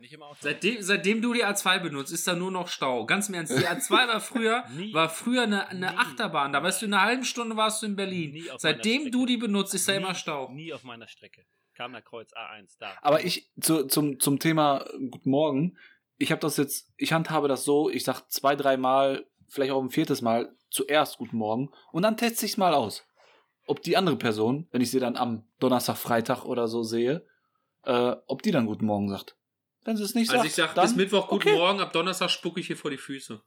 Speaker 2: Nicht im Auto.
Speaker 1: Seitdem, seitdem du die A2 benutzt, ist da nur noch Stau. Ganz im Ernst. Die A2 war früher, war früher eine, eine. Achterbahn. Da warst du in einer halben Stunde warst du in Berlin. Seitdem du die benutzt, ist da immer Stau.
Speaker 2: Nie auf meiner Strecke. Kamener Kreuz A1, da.
Speaker 3: Aber ich, zu, zum, zum Thema äh, Guten Morgen, ich habe das jetzt, ich handhabe das so, ich sag zwei, dreimal, vielleicht auch ein viertes Mal zuerst Guten Morgen und dann teste ich es mal aus. Ob die andere Person, wenn ich sie dann am Donnerstag, Freitag oder so sehe, äh, ob die dann Guten Morgen sagt. Wenn sie es nicht
Speaker 1: Also
Speaker 3: sagt,
Speaker 1: ich sag
Speaker 3: dann,
Speaker 1: bis Mittwoch guten
Speaker 3: okay.
Speaker 1: Morgen, ab Donnerstag spucke ich hier vor die Füße.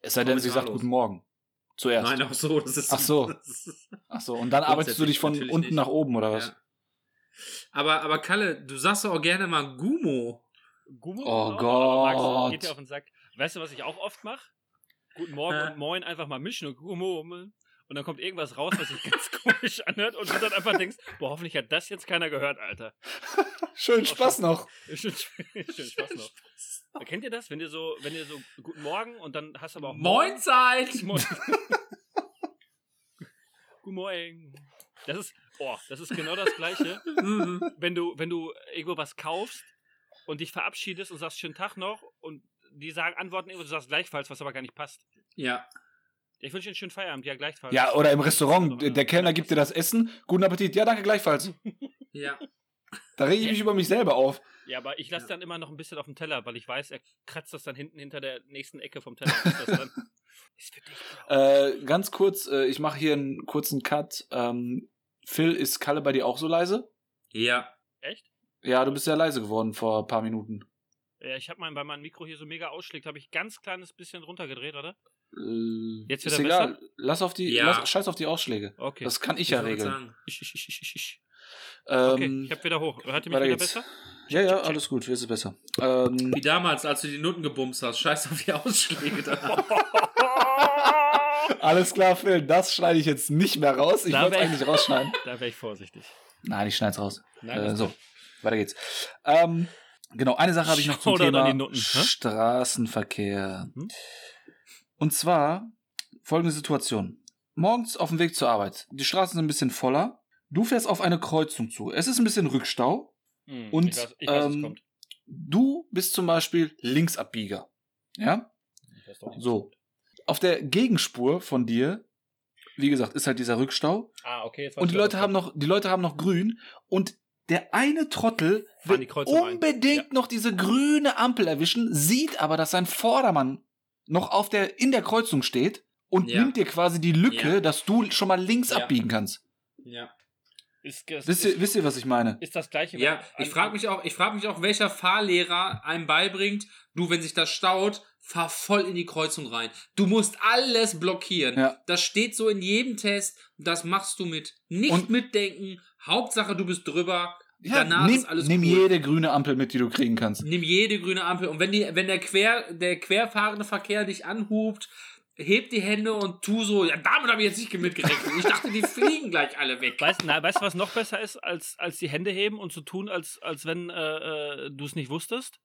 Speaker 3: Es sei denn, sie sagt. Guten Morgen. Zuerst.
Speaker 1: Nein, auch so. Das ist,
Speaker 3: Ach so. Ach so, und dann arbeitest du dich von unten
Speaker 1: nicht.
Speaker 3: nach oben oder was?
Speaker 1: ja. Aber, aber Kalle, du sagst doch auch gerne mal Gumo.
Speaker 2: Gummo?
Speaker 3: Oh
Speaker 2: aber Max,
Speaker 3: Gott.
Speaker 2: Geht dir auf den Sack. Weißt du, was ich auch oft mache? Guten Morgen
Speaker 1: Hä?
Speaker 2: und Moin einfach mal mischen und Gummo. Und dann kommt irgendwas raus, was sich ganz komisch anhört und du dann einfach denkst, boah, hoffentlich hat das jetzt keiner gehört, Alter.
Speaker 3: Schön Spaß noch.
Speaker 2: Schön, schön Spaß noch. Kennt ihr das? Wenn ihr so, wenn ihr so Guten Morgen und dann hast du aber auch
Speaker 1: Moin Zeit!
Speaker 2: Moin. Guten Morgen. Das ist, oh, das ist genau das Gleiche, wenn du, wenn du irgendwo was kaufst und dich verabschiedest und sagst schönen Tag noch und die sagen, antworten irgendwo, du sagst gleichfalls, was aber gar nicht passt.
Speaker 1: ja.
Speaker 2: Ich wünsche dir einen schönen Feierabend, ja, gleichfalls.
Speaker 3: Ja, oder im Restaurant, der der Kellner gibt dir das Essen. Guten Appetit. Ja, danke gleichfalls.
Speaker 1: Ja.
Speaker 3: Da rege ich mich über mich selber auf.
Speaker 2: Ja, aber ich lasse
Speaker 1: Ja.
Speaker 2: dann immer noch ein bisschen auf dem Teller, weil ich weiß, er kratzt das dann hinten hinter der nächsten Ecke vom Teller. Ist das dann, ist für dich.
Speaker 3: Äh, ganz kurz, äh, ich mache hier einen kurzen Cut. Ähm, Phil, ist Kalle bei dir auch so leise?
Speaker 1: Ja.
Speaker 2: Echt?
Speaker 3: Ja, du bist sehr leise geworden vor ein paar Minuten.
Speaker 2: Ja, ich habe mein, weil mein Mikro hier so mega ausschlägt, habe ich ganz kleines bisschen runtergedreht, oder?
Speaker 3: Äh,
Speaker 2: Jetzt
Speaker 3: ist
Speaker 2: wieder
Speaker 3: egal. Lass auf die,
Speaker 1: Ja.
Speaker 3: lass, scheiß auf die Ausschläge.
Speaker 2: Okay.
Speaker 3: Das kann ich
Speaker 1: Ich
Speaker 3: ja regeln.
Speaker 2: Ich, ich, ich, ich, ich. Okay,
Speaker 3: Ähm,
Speaker 2: ich habe wieder hoch. Hört ihr mich
Speaker 3: weiter
Speaker 2: wieder
Speaker 3: geht's.
Speaker 2: besser?
Speaker 3: ja, ja, alles gut, jetzt ist besser. Ähm,
Speaker 1: Wie damals, als du die Nutten gebumst hast. Scheiß auf die Ausschläge da.
Speaker 3: alles klar, Phil, das schneide ich jetzt nicht mehr raus. Ich wollte es eigentlich rausschneiden.
Speaker 2: Da wäre ich vorsichtig.
Speaker 3: Nein, ich schneid's raus.
Speaker 2: Nein,
Speaker 3: äh, so, weiter geht's. Ähm, genau, eine Sache habe ich noch zum Thema
Speaker 2: die Nutten, hä?
Speaker 3: Straßenverkehr.
Speaker 2: Hm?
Speaker 3: Und zwar folgende Situation. Morgens auf dem Weg zur Arbeit. Die Straßen sind ein bisschen voller. Du fährst auf eine Kreuzung zu. Es ist ein bisschen Rückstau.
Speaker 2: Hm,
Speaker 3: Und,
Speaker 2: ich weiß, ich weiß
Speaker 3: ähm. Du bist zum Beispiel Linksabbieger. Ja?
Speaker 2: Weiß
Speaker 3: So. Auf der Gegenspur von dir, wie gesagt, ist halt dieser Rückstau.
Speaker 2: Ah, okay,
Speaker 3: Und die Leute haben noch, die Leute haben noch grün. Und der eine Trottel will unbedingt noch diese grüne Ampel erwischen, sieht aber, dass sein Vordermann noch auf der, in der Kreuzung steht und
Speaker 1: Ja.
Speaker 3: nimmt dir quasi die Lücke,
Speaker 1: Ja.
Speaker 3: dass du schon mal links
Speaker 1: Ja.
Speaker 3: abbiegen kannst.
Speaker 1: Ja.
Speaker 2: Ist, ist,
Speaker 3: Wisst
Speaker 2: ist,
Speaker 3: ihr, wisst ihr, was ich meine?
Speaker 2: ist das gleiche.
Speaker 1: Ja, ich frage mich auch, ich frage mich auch, welcher Fahrlehrer einem beibringt, du, wenn sich das staut, fahr voll in die Kreuzung rein. Du musst alles blockieren.
Speaker 3: Ja.
Speaker 1: Das steht so in jedem Test, das machst du mit. Nicht
Speaker 3: Und-
Speaker 1: mitdenken, Hauptsache du bist drüber.
Speaker 3: Ja,
Speaker 1: Danach
Speaker 3: nimm,
Speaker 1: ist alles
Speaker 3: nimm
Speaker 1: cool.
Speaker 3: jede grüne Ampel mit, die du kriegen kannst.
Speaker 1: Nimm jede grüne Ampel und wenn die, wenn der quer, der querfahrende Verkehr dich anhubt, heb die Hände und tu so, ja, damit habe ich jetzt nicht mitgerechnet. Ich dachte, die fliegen gleich alle weg.
Speaker 2: Weißt, na, weißt du, was noch besser ist, als, als die Hände heben und zu tun, als, als wenn äh, äh, du es nicht wusstest?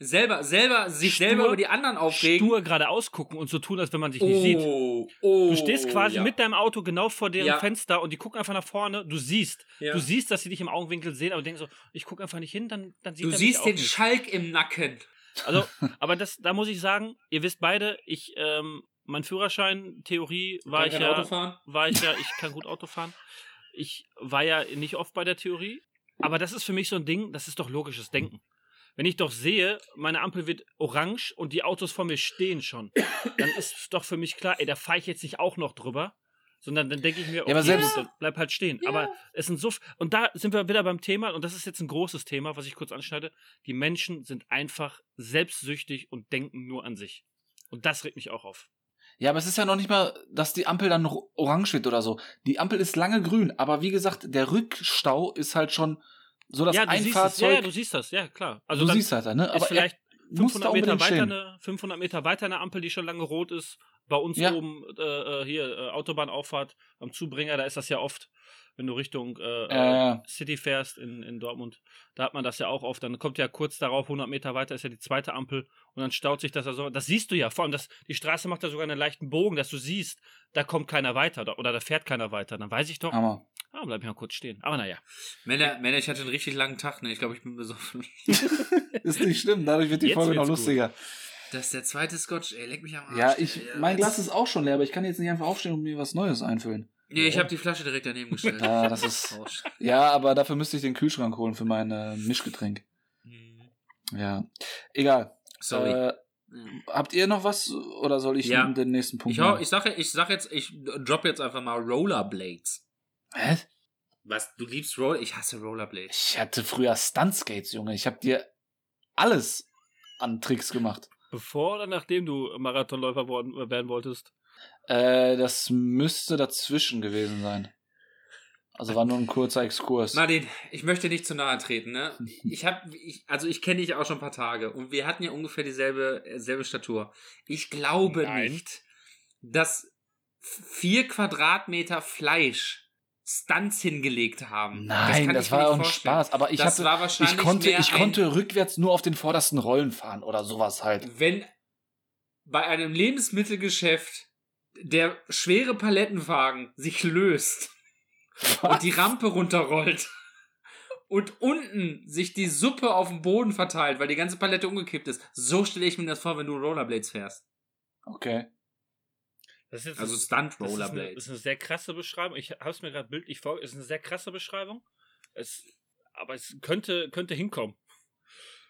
Speaker 1: Selber, selber, sich
Speaker 2: Stur-
Speaker 1: selber über die anderen aufregen.
Speaker 2: Stur geradeaus gucken und so tun, als wenn man sich nicht sieht.
Speaker 1: oh, oh,
Speaker 2: Du stehst quasi
Speaker 1: ja.
Speaker 2: mit deinem Auto genau vor deren
Speaker 1: Ja.
Speaker 2: Fenster und die gucken einfach nach vorne. Du siehst,
Speaker 1: Ja.
Speaker 2: du siehst, dass sie dich im Augenwinkel sehen, aber denkst so, ich gucke einfach nicht hin, dann, dann sieht
Speaker 1: Du siehst den
Speaker 2: nicht.
Speaker 1: Schalk im Nacken.
Speaker 2: Also, aber das, da muss ich sagen, ihr wisst beide, ich, ähm, mein Führerschein, Theorie, war ich ja,
Speaker 1: Auto fahren?
Speaker 2: war ich ja, ich kann gut Auto fahren. Ich war ja nicht oft bei der Theorie, aber das ist für mich so ein Ding, das ist doch logisches Denken. Wenn ich doch sehe, meine Ampel wird orange und die Autos vor mir stehen schon, dann ist doch für mich klar, ey, da fahre ich jetzt nicht auch noch drüber, sondern dann denke ich mir, okay,
Speaker 3: aber selbst-
Speaker 2: dann bleib halt stehen. Aber es sind so, und da sind wir wieder beim Thema, und das ist jetzt ein großes Thema, was ich kurz anschneide. Die Menschen sind einfach selbstsüchtig und denken nur an sich. Und das regt mich auch auf.
Speaker 3: Ja, aber es ist ja noch nicht mal, dass die Ampel dann noch orange wird oder so. Die Ampel ist lange grün, aber wie gesagt, der Rückstau ist halt schon so, dass
Speaker 2: ja, du
Speaker 3: ein
Speaker 2: siehst es. Ja,
Speaker 3: Fahrzeug.
Speaker 2: ja, du siehst das, ja, klar. Also
Speaker 3: du
Speaker 2: dann
Speaker 3: siehst halt, ne?
Speaker 2: ist
Speaker 3: Aber
Speaker 2: vielleicht
Speaker 3: er muss da
Speaker 2: 500 Meter, weiter
Speaker 3: stehen.
Speaker 2: eine, 500 Meter weiter eine Ampel, die schon lange rot ist. Bei uns
Speaker 3: Ja.
Speaker 2: oben äh, äh, hier äh, Autobahnauffahrt am Zubringer, da ist das ja oft, wenn du Richtung äh,
Speaker 3: Äh.
Speaker 2: City fährst in, in Dortmund. Da hat man das ja auch oft. Dann kommt ja kurz darauf, 100 Meter weiter ist ja die zweite Ampel und dann staut sich das ja so. Das siehst du ja. Vor allem, das, die Straße macht da sogar einen leichten Bogen, dass du siehst, da kommt keiner weiter oder da fährt keiner weiter. Dann weiß ich doch,
Speaker 3: Hammer.
Speaker 2: Ah, bleib ich mal kurz stehen. Aber naja.
Speaker 1: Männer, Männer, ich hatte einen richtig langen Tag, ne? Ich glaube, ich bin besoffen.
Speaker 3: Ist nicht schlimm, dadurch wird die
Speaker 2: Jetzt
Speaker 3: Folge noch
Speaker 2: wird's gut.
Speaker 3: lustiger.
Speaker 1: Das ist der zweite Scotch, ey, leck mich am Arsch.
Speaker 3: Ja, ich,
Speaker 1: ey.
Speaker 3: mein Glas ist auch schon leer, aber ich kann jetzt nicht einfach aufstehen und mir was Neues einfüllen.
Speaker 1: Nee, ich habe die Flasche direkt daneben gestellt.
Speaker 3: Ja, das ist. Ja, aber dafür müsste ich den Kühlschrank holen für mein äh, Mischgetränk.
Speaker 1: Hm,
Speaker 3: Ja. Egal.
Speaker 1: Sorry.
Speaker 3: Äh, habt ihr noch was oder soll ich
Speaker 1: Ja.
Speaker 3: den nächsten Punkt
Speaker 1: ich, hau,
Speaker 3: machen?
Speaker 1: ich, sag, ich sag jetzt, ich drop jetzt einfach mal Rollerblades.
Speaker 3: Hä?
Speaker 1: Was? Du liebst Roll? Ich hasse Rollerblades.
Speaker 3: Ich hatte früher Stuntskates, Junge. Ich hab dir alles an Tricks gemacht.
Speaker 2: Bevor oder nachdem du Marathonläufer worden, werden wolltest?
Speaker 3: Äh, das müsste dazwischen gewesen sein. Also war nur ein kurzer Exkurs.
Speaker 1: Martin, ich möchte nicht zu nahe treten, ne? Ich hab, ich, also ich kenne dich auch schon ein paar Tage und wir hatten ja ungefähr dieselbe selbe Statur. Ich glaube
Speaker 2: Nein.
Speaker 1: nicht, dass vier Quadratmeter Fleisch Stunts hingelegt haben.
Speaker 3: Nein,
Speaker 1: kann
Speaker 3: das,
Speaker 1: ich mir
Speaker 3: war ein
Speaker 1: vorstellen.
Speaker 3: Spaß. Aber ich,
Speaker 1: das
Speaker 3: hatte, ich konnte, ich konnte rückwärts nur auf den vordersten Rollen fahren oder sowas halt.
Speaker 1: wenn bei einem Lebensmittelgeschäft der schwere Palettenwagen sich löst und die Rampe runterrollt und unten sich die Suppe auf dem Boden verteilt, weil die ganze Palette umgekippt ist. So stelle ich mir das vor, wenn du Rollerblades fährst.
Speaker 3: Okay.
Speaker 2: Das ist jetzt
Speaker 1: Also
Speaker 2: das
Speaker 1: Stunt
Speaker 2: ist eine, das ist eine sehr krasse Beschreibung. Ich habe es mir gerade bildlich vor. Es ist eine sehr krasse Beschreibung. Es, aber es könnte, könnte hinkommen.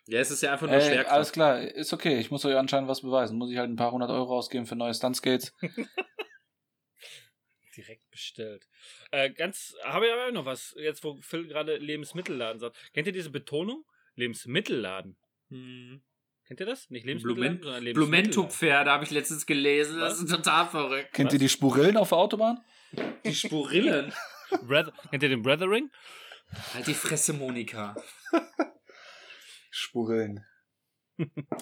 Speaker 1: Ja, es ist ja einfach nur Schwerkraft.
Speaker 3: alles klar, ist okay. Ich muss euch anscheinend was beweisen. Muss ich halt ein paar hundert Euro ausgeben für neue Stuntskates.
Speaker 2: Direkt bestellt. Äh, ganz, habe ich aber noch was, jetzt wo Phil gerade Lebensmittelladen sagt. Kennt ihr diese Betonung? Lebensmittelladen.
Speaker 1: Hm.
Speaker 2: Kennt ihr das? Nicht Lebensmittelladen,
Speaker 1: Blumen. Blumento-Pferde habe ich letztens gelesen. Das ist total verrückt.
Speaker 3: Kennt
Speaker 2: Was?
Speaker 3: ihr die Spurillen auf der Autobahn?
Speaker 1: Die Spurillen.
Speaker 2: Kennt ihr den Brethering?
Speaker 1: halt die Fresse, Monika.
Speaker 3: Spurillen.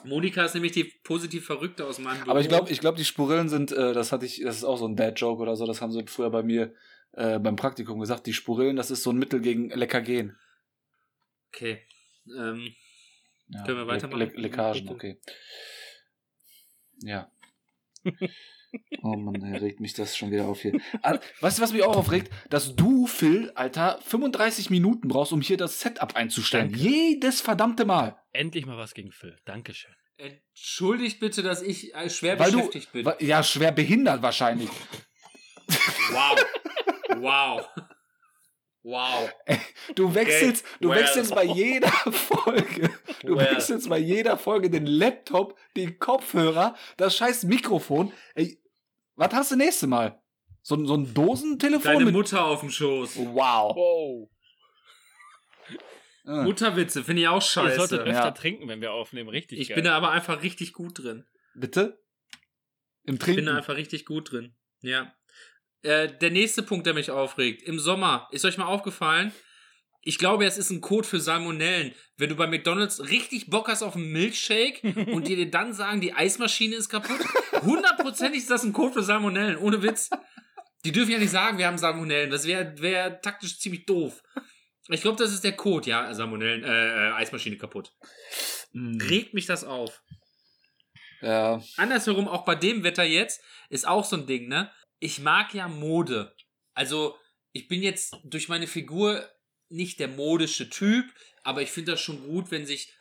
Speaker 1: Monika ist nämlich die positiv Verrückte aus meinem Büro.
Speaker 3: Aber ich glaube, ich glaub, die Spurillen sind, äh, das hatte ich, das ist auch so ein Dad-Joke oder so, das haben sie früher bei mir äh, beim Praktikum gesagt, die Spurillen, das ist so ein Mittel gegen Leckergehen.
Speaker 1: Okay. Ähm,
Speaker 3: Ja,
Speaker 1: Können wir weitermachen?
Speaker 3: Le Le Leckagen, okay. Ja. Oh Mann, regt mich das schon wieder auf hier. Ah, Weißt du, was mich auch aufregt? Dass du, Phil, Alter, 35 Minuten brauchst, um hier das Setup einzustellen.
Speaker 2: Danke.
Speaker 3: Jedes verdammte Mal.
Speaker 2: Endlich mal was gegen Phil. Dankeschön.
Speaker 1: entschuldigt bitte, dass ich äh, schwer
Speaker 3: Weil du,
Speaker 1: beschäftigt bin.
Speaker 3: wa- ja, schwer behindert wahrscheinlich.
Speaker 1: Wow. wow. Wow.
Speaker 3: Du wechselst, du
Speaker 1: well.
Speaker 3: wechselst bei jeder Folge, du
Speaker 1: Well.
Speaker 3: wechselst bei jeder Folge den Laptop, den Kopfhörer, das scheiß Mikrofon. Ey, was hast du nächste Mal? So, ein- so ein Dosentelefon
Speaker 1: Deine
Speaker 3: mit
Speaker 1: Mutter auf dem Schoß.
Speaker 3: Wow.
Speaker 2: Wow.
Speaker 3: Äh.
Speaker 1: Mutterwitze finde ich auch
Speaker 2: Ihr solltet
Speaker 1: scheiße.
Speaker 2: öfter
Speaker 3: Ja.
Speaker 2: trinken, wenn wir aufnehmen. Richtig
Speaker 1: Ich
Speaker 2: geil.
Speaker 1: bin da aber einfach richtig gut drin.
Speaker 3: Bitte? Im
Speaker 1: Ich bin
Speaker 3: Trinken.
Speaker 1: da einfach richtig gut drin. Ja. Äh, der nächste Punkt, der mich aufregt. Im Sommer, ist euch mal aufgefallen? Ich glaube, es ist ein Code für Salmonellen. Wenn du bei McDonalds richtig Bock hast auf einen Milkshake und dir dann sagen, die Eismaschine ist kaputt, hundertprozentig ist das ein Code für Salmonellen, ohne Witz. Die dürfen ja nicht sagen, wir haben Salmonellen. Das wäre wär taktisch ziemlich doof. Ich glaube, das ist der Code, ja, Salmonellen, äh, äh, Eismaschine kaputt.
Speaker 3: Mm.
Speaker 1: Regt mich das auf.
Speaker 3: Ja.
Speaker 1: Andersherum, auch bei dem Wetter jetzt, ist auch so ein Ding, ne? Ich mag ja Mode. Also, ich bin jetzt durch meine Figur nicht der modische Typ, aber ich finde das schon gut, wenn sich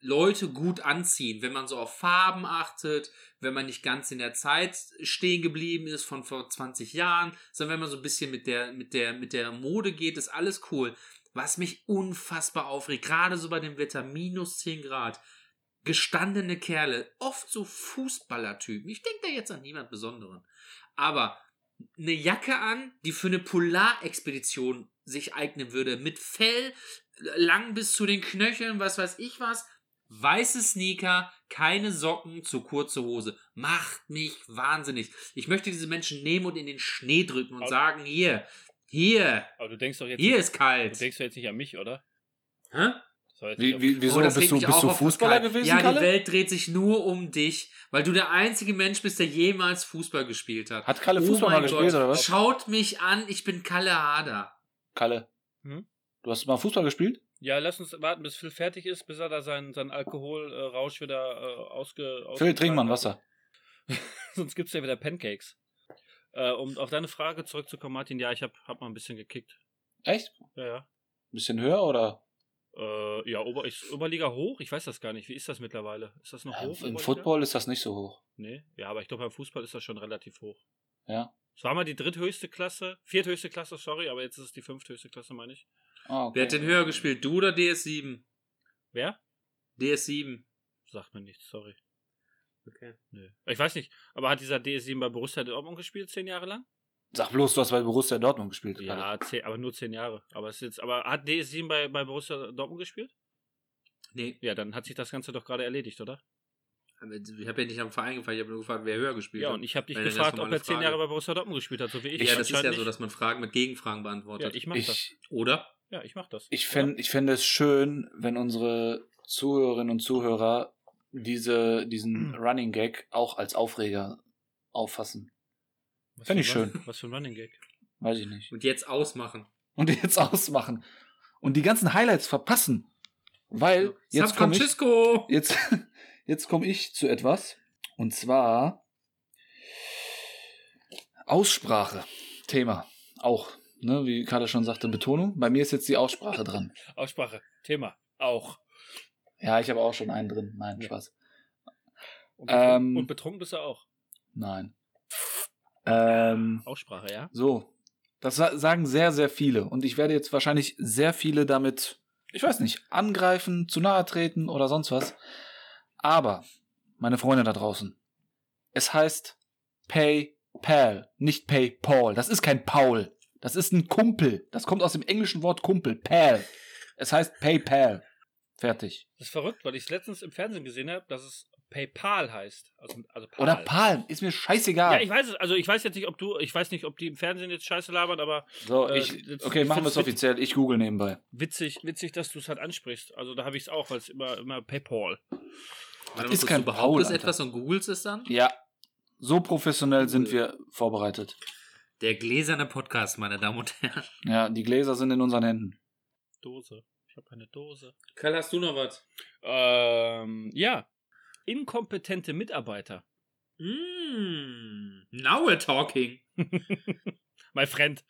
Speaker 1: Leute gut anziehen, wenn man so auf Farben achtet, wenn man nicht ganz in der Zeit stehen geblieben ist von vor 20 Jahren, sondern wenn man so ein bisschen mit der, mit der, mit der Mode geht, ist alles cool. Was mich unfassbar aufregt, gerade so bei dem Wetter, minus 10 Grad, gestandene Kerle, oft so Fußballertypen. Ich denke da jetzt an niemand Besonderen. Aber eine Jacke an, die für eine Polarexpedition sich eignen würde, mit Fell lang bis zu den Knöcheln, was weiß ich was. Weiße Sneaker, keine Socken, zu kurze Hose. Macht mich wahnsinnig. Ich möchte diese Menschen nehmen und in den Schnee drücken und
Speaker 2: Aber-
Speaker 1: sagen, hier, hier,
Speaker 2: Aber du denkst doch jetzt,
Speaker 1: hier
Speaker 2: nicht,
Speaker 1: ist
Speaker 2: du
Speaker 1: kalt.
Speaker 2: denkst doch jetzt nicht an mich, oder?
Speaker 1: Hä?
Speaker 3: Wie, wie, wieso
Speaker 1: Oh, das
Speaker 3: bist du, bist du Fußballer gewesen,
Speaker 1: Ja, die
Speaker 3: Kalle?
Speaker 1: Welt dreht sich nur um dich, weil du der einzige Mensch bist, der jemals Fußball gespielt hat.
Speaker 3: Hat Kalle
Speaker 1: Oh
Speaker 3: Fußball mal gespielt,
Speaker 1: Gott.
Speaker 3: oder was?
Speaker 1: Schaut mich an, ich bin Kalle Hader.
Speaker 3: Kalle.
Speaker 2: Hm?
Speaker 3: Du hast mal Fußball gespielt?
Speaker 2: Ja, lass uns warten, bis Phil fertig ist, bis er da seinen, seinen Alkoholrausch wieder äh, ausge.
Speaker 3: Phil, trink mal ein Wasser.
Speaker 2: Sonst gibt's ja wieder Pancakes. Äh, um auf deine Frage zurückzukommen, Martin, ja, ich hab, hab mal ein bisschen gekickt.
Speaker 3: Echt?
Speaker 2: Ja, ja.
Speaker 3: Bisschen höher oder?
Speaker 2: Äh, ja, Ober, ist Oberliga hoch? Ich weiß das gar nicht. Wie ist das mittlerweile? Ist das noch
Speaker 3: Ja,
Speaker 2: hoch?
Speaker 3: Im
Speaker 2: Oberliga?
Speaker 3: Football ist das nicht so hoch.
Speaker 2: Nee. Ja, aber ich glaube, beim Fußball ist das schon relativ hoch.
Speaker 3: Ja.
Speaker 2: Es war mal die dritthöchste Klasse, vierthöchste Klasse, sorry, aber jetzt ist es die fünfthöchste Klasse, meine ich.
Speaker 3: Ah, okay.
Speaker 1: Wer hat denn höher gespielt, du oder DS7?
Speaker 2: Wer?
Speaker 1: DS7.
Speaker 2: Sagt mir nichts, sorry.
Speaker 1: Okay.
Speaker 2: Nö. Ich weiß nicht, aber hat dieser DS7 bei Borussia Dortmund gespielt, zehn Jahre lang?
Speaker 3: Sag bloß, du hast bei Borussia Dortmund gespielt.
Speaker 2: Ja, zehn, aber nur zehn Jahre. Aber, es ist jetzt, aber hat DS7 bei, bei Borussia Dortmund gespielt?
Speaker 1: Nee,
Speaker 2: Ja, dann hat sich das Ganze doch gerade erledigt, oder?
Speaker 1: aber ich habe ja nicht am Verein gefragt, ich habe nur gefragt, wer höher gespielt
Speaker 2: Ja,
Speaker 1: hat.
Speaker 2: und ich habe dich gefragt, ob er zehn. Jahre bei Borussia Dortmund gespielt hat, so wie ich.
Speaker 1: Ja, das ist ja so, dass man Fragen mit Gegenfragen
Speaker 2: nicht. Ja,
Speaker 1: beantwortet.
Speaker 2: ich mach das.
Speaker 1: Oder?
Speaker 2: Ja, ich mach das.
Speaker 3: ich fände ich fänd es schön, wenn unsere Zuhörerinnen und Zuhörer diese, diesen Running Gag auch als Aufreger auffassen.
Speaker 2: Was
Speaker 3: fänd
Speaker 2: für
Speaker 3: ich schön.
Speaker 2: Was für ein Running Gag.
Speaker 3: Weiß ich nicht.
Speaker 1: Und jetzt ausmachen.
Speaker 3: Und jetzt ausmachen. Und die ganzen Highlights verpassen. Weil jetzt
Speaker 1: San
Speaker 3: komme ich,
Speaker 1: Francisco!
Speaker 3: jetzt, jetzt komme ich zu etwas. Und zwar Aussprache. Thema. Auch. Ne, wie Kalle schon sagte, Betonung. Bei mir ist jetzt die Aussprache dran.
Speaker 2: Aussprache. Thema. Auch.
Speaker 3: Ja, ich habe auch schon einen drin. Nein,
Speaker 2: Ja.
Speaker 3: Spaß.
Speaker 2: Und betrunken,
Speaker 3: Ähm.
Speaker 2: und betrunken bist du auch.
Speaker 3: Nein. Ähm,
Speaker 2: Aussprache, ja?
Speaker 3: so. Das sa- sagen sehr, sehr viele. Und ich werde jetzt wahrscheinlich sehr viele damit, ich weiß nicht, angreifen, zu nahe treten oder sonst was. Aber, meine Freunde da draußen, es heißt PayPal, nicht PayPal. Das ist kein Paul. Das ist ein Kumpel. Das kommt aus dem englischen Wort Kumpel. Pal. Es heißt PayPal. Fertig.
Speaker 2: Das ist verrückt, weil ich es letztens im Fernsehen gesehen habe, dass es PayPal heißt. Also, also Pal.
Speaker 3: Oder Pal. Ist mir scheißegal.
Speaker 2: Ja, ich weiß es. Also ich weiß jetzt nicht, ob du, ich weiß nicht, ob die im Fernsehen jetzt Scheiße labern, aber
Speaker 3: so,
Speaker 2: äh,
Speaker 3: ich,
Speaker 2: jetzt-
Speaker 3: okay, machen wir es offiziell. Ich google nebenbei.
Speaker 2: witzig, witzig, dass du es halt ansprichst. Also da habe ich es auch, weil es immer, immer PayPal.
Speaker 1: Warte
Speaker 3: ist kein
Speaker 1: du
Speaker 3: Paul, Alter.
Speaker 1: etwas und googelst es dann?
Speaker 3: Ja. So professionell sind wir vorbereitet.
Speaker 1: Der gläserne Podcast, meine Damen und Herren.
Speaker 3: Ja, die Gläser sind in unseren Händen.
Speaker 2: Dose. Ich habe eine Dose.
Speaker 1: Karl, hast du noch was?
Speaker 2: Ähm, ja. Inkompetente Mitarbeiter.
Speaker 1: Mm, now we're talking.
Speaker 2: mein Friend.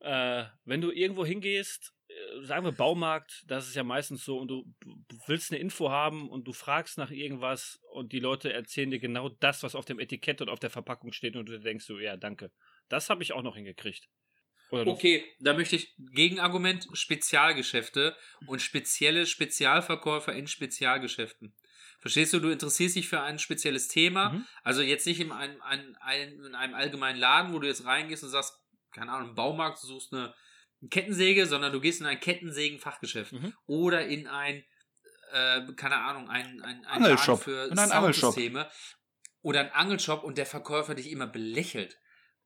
Speaker 2: Äh, wenn du irgendwo hingehst, äh, sagen wir Baumarkt, das ist ja meistens so, und du willst eine Info haben und du fragst nach irgendwas und die Leute erzählen dir genau das, was auf dem Etikett und auf der Verpackung steht und du denkst so, ja, danke. Das habe ich auch noch hingekriegt.
Speaker 1: Okay, da möchte ich Gegenargument Spezialgeschäfte und spezielle Spezialverkäufer in Spezialgeschäften. Verstehst du, du interessierst dich für ein spezielles Thema, mhm. also jetzt nicht in einem, ein, ein, in einem allgemeinen Laden, wo du jetzt reingehst und sagst, keine Ahnung, im Baumarkt, du suchst eine Kettensäge, sondern du gehst in ein Kettensägenfachgeschäft mhm. oder in ein, äh, keine Ahnung, ein, ein, ein
Speaker 3: Angelshop.
Speaker 1: für
Speaker 3: in ein Angelshop.
Speaker 1: oder ein Angelshop und der Verkäufer dich immer belächelt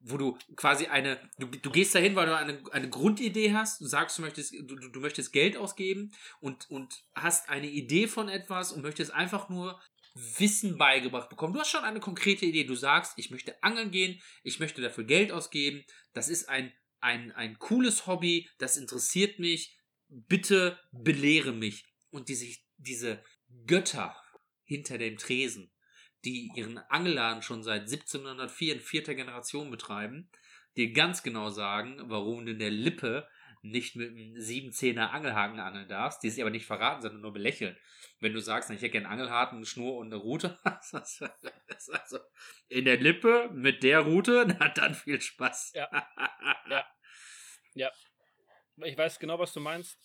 Speaker 1: wo du quasi eine, du, du gehst dahin, weil du eine, eine Grundidee hast, du sagst, du möchtest, du, du möchtest Geld ausgeben und, und hast eine Idee von etwas und möchtest einfach nur Wissen beigebracht bekommen. Du hast schon eine konkrete Idee. Du sagst, ich möchte angeln gehen, ich möchte dafür Geld ausgeben. Das ist ein, ein, ein cooles Hobby, das interessiert mich. Bitte belehre mich. Und diese, diese Götter hinter dem Tresen, die ihren Angelladen schon seit 1704 in vierter Generation betreiben, dir ganz genau sagen, warum du in der Lippe nicht mit einem 7-10er Angelhaken angeln darfst, die sie aber nicht verraten, sondern nur belächeln. Wenn du sagst, ich hätte gerne einen Angelhaken, eine Schnur und eine Route, also in der Lippe mit der Route, na dann viel Spaß.
Speaker 2: Ja. ja. ja. Ich weiß genau, was du meinst.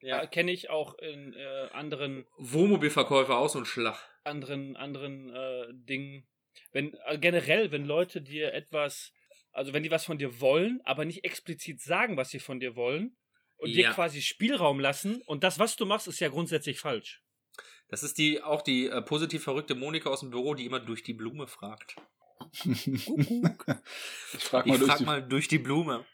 Speaker 2: Ja, kenne ich auch in äh, anderen
Speaker 1: Wohnmobilverkäufer aus und Schlag.
Speaker 2: Anderen, anderen äh, Dingen. Wenn, äh, generell, wenn Leute dir etwas, also wenn die was von dir wollen, aber nicht explizit sagen, was sie von dir wollen, und ja. dir quasi Spielraum lassen, und das, was du machst, ist ja grundsätzlich falsch.
Speaker 1: Das ist die auch die äh, positiv verrückte Monika aus dem Büro, die immer durch die Blume fragt. ich frag mal, ich durch, frag die mal durch die Blume.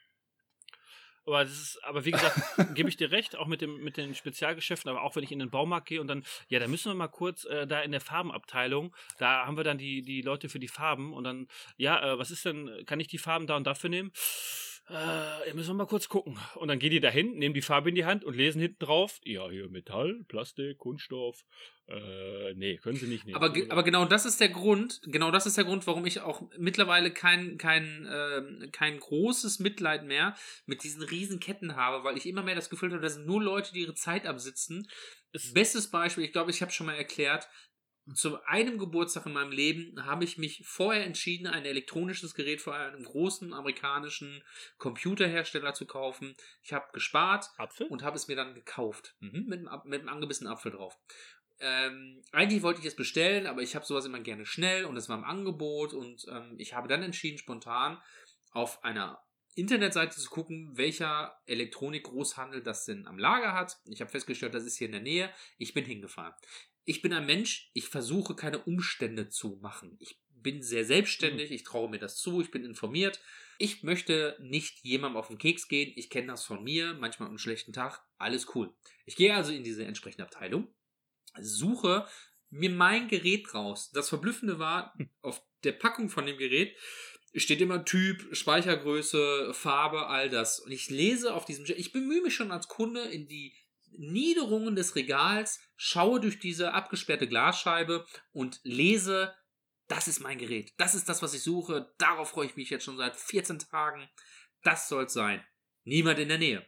Speaker 2: Aber das ist, aber wie gesagt, gebe ich dir recht, auch mit dem, mit den Spezialgeschäften, aber auch wenn ich in den Baumarkt gehe und dann, ja, da müssen wir mal kurz äh, da in der Farbenabteilung, da haben wir dann die, die Leute für die Farben und dann, ja, äh, was ist denn, kann ich die Farben da und dafür nehmen? Äh, ihr müssen wir mal kurz gucken. Und dann gehen die dahin, nehmen die Farbe in die Hand und lesen hinten drauf, ja, hier Metall, Plastik, Kunststoff. Äh, nee, können sie nicht nehmen.
Speaker 1: Aber, aber genau das ist der Grund, genau das ist der Grund, warum ich auch mittlerweile kein, kein, äh, kein großes Mitleid mehr mit diesen riesen Ketten habe, weil ich immer mehr das Gefühl habe, das sind nur Leute, die ihre Zeit absitzen. Bestes Beispiel, ich glaube, ich habe schon mal erklärt, zu einem Geburtstag in meinem Leben habe ich mich vorher entschieden, ein elektronisches Gerät von einem großen amerikanischen Computerhersteller zu kaufen. Ich habe gespart
Speaker 2: Apfel?
Speaker 1: und habe es mir dann gekauft. Mhm, mit, einem, mit einem angebissenen Apfel drauf. Ähm, eigentlich wollte ich es bestellen, aber ich habe sowas immer gerne schnell und es war im Angebot und ähm, ich habe dann entschieden, spontan auf einer Internetseite zu gucken, welcher Elektronik-Großhandel das denn am Lager hat. Ich habe festgestellt, das ist hier in der Nähe. Ich bin hingefahren ich bin ein Mensch, ich versuche keine Umstände zu machen. Ich bin sehr selbstständig, mhm. ich traue mir das zu, ich bin informiert. Ich möchte nicht jemandem auf den Keks gehen. Ich kenne das von mir, manchmal einen schlechten Tag. Alles cool. Ich gehe also in diese entsprechende Abteilung, suche mir mein Gerät raus. Das Verblüffende war, hm. auf der Packung von dem Gerät steht immer Typ, Speichergröße, Farbe, all das. Und ich lese auf diesem, ich bemühe mich schon als Kunde in die Niederungen des Regals, schaue durch diese abgesperrte Glasscheibe und lese, das ist mein Gerät, das ist das, was ich suche, darauf freue ich mich jetzt schon seit 14 Tagen, das soll es sein. Niemand in der Nähe.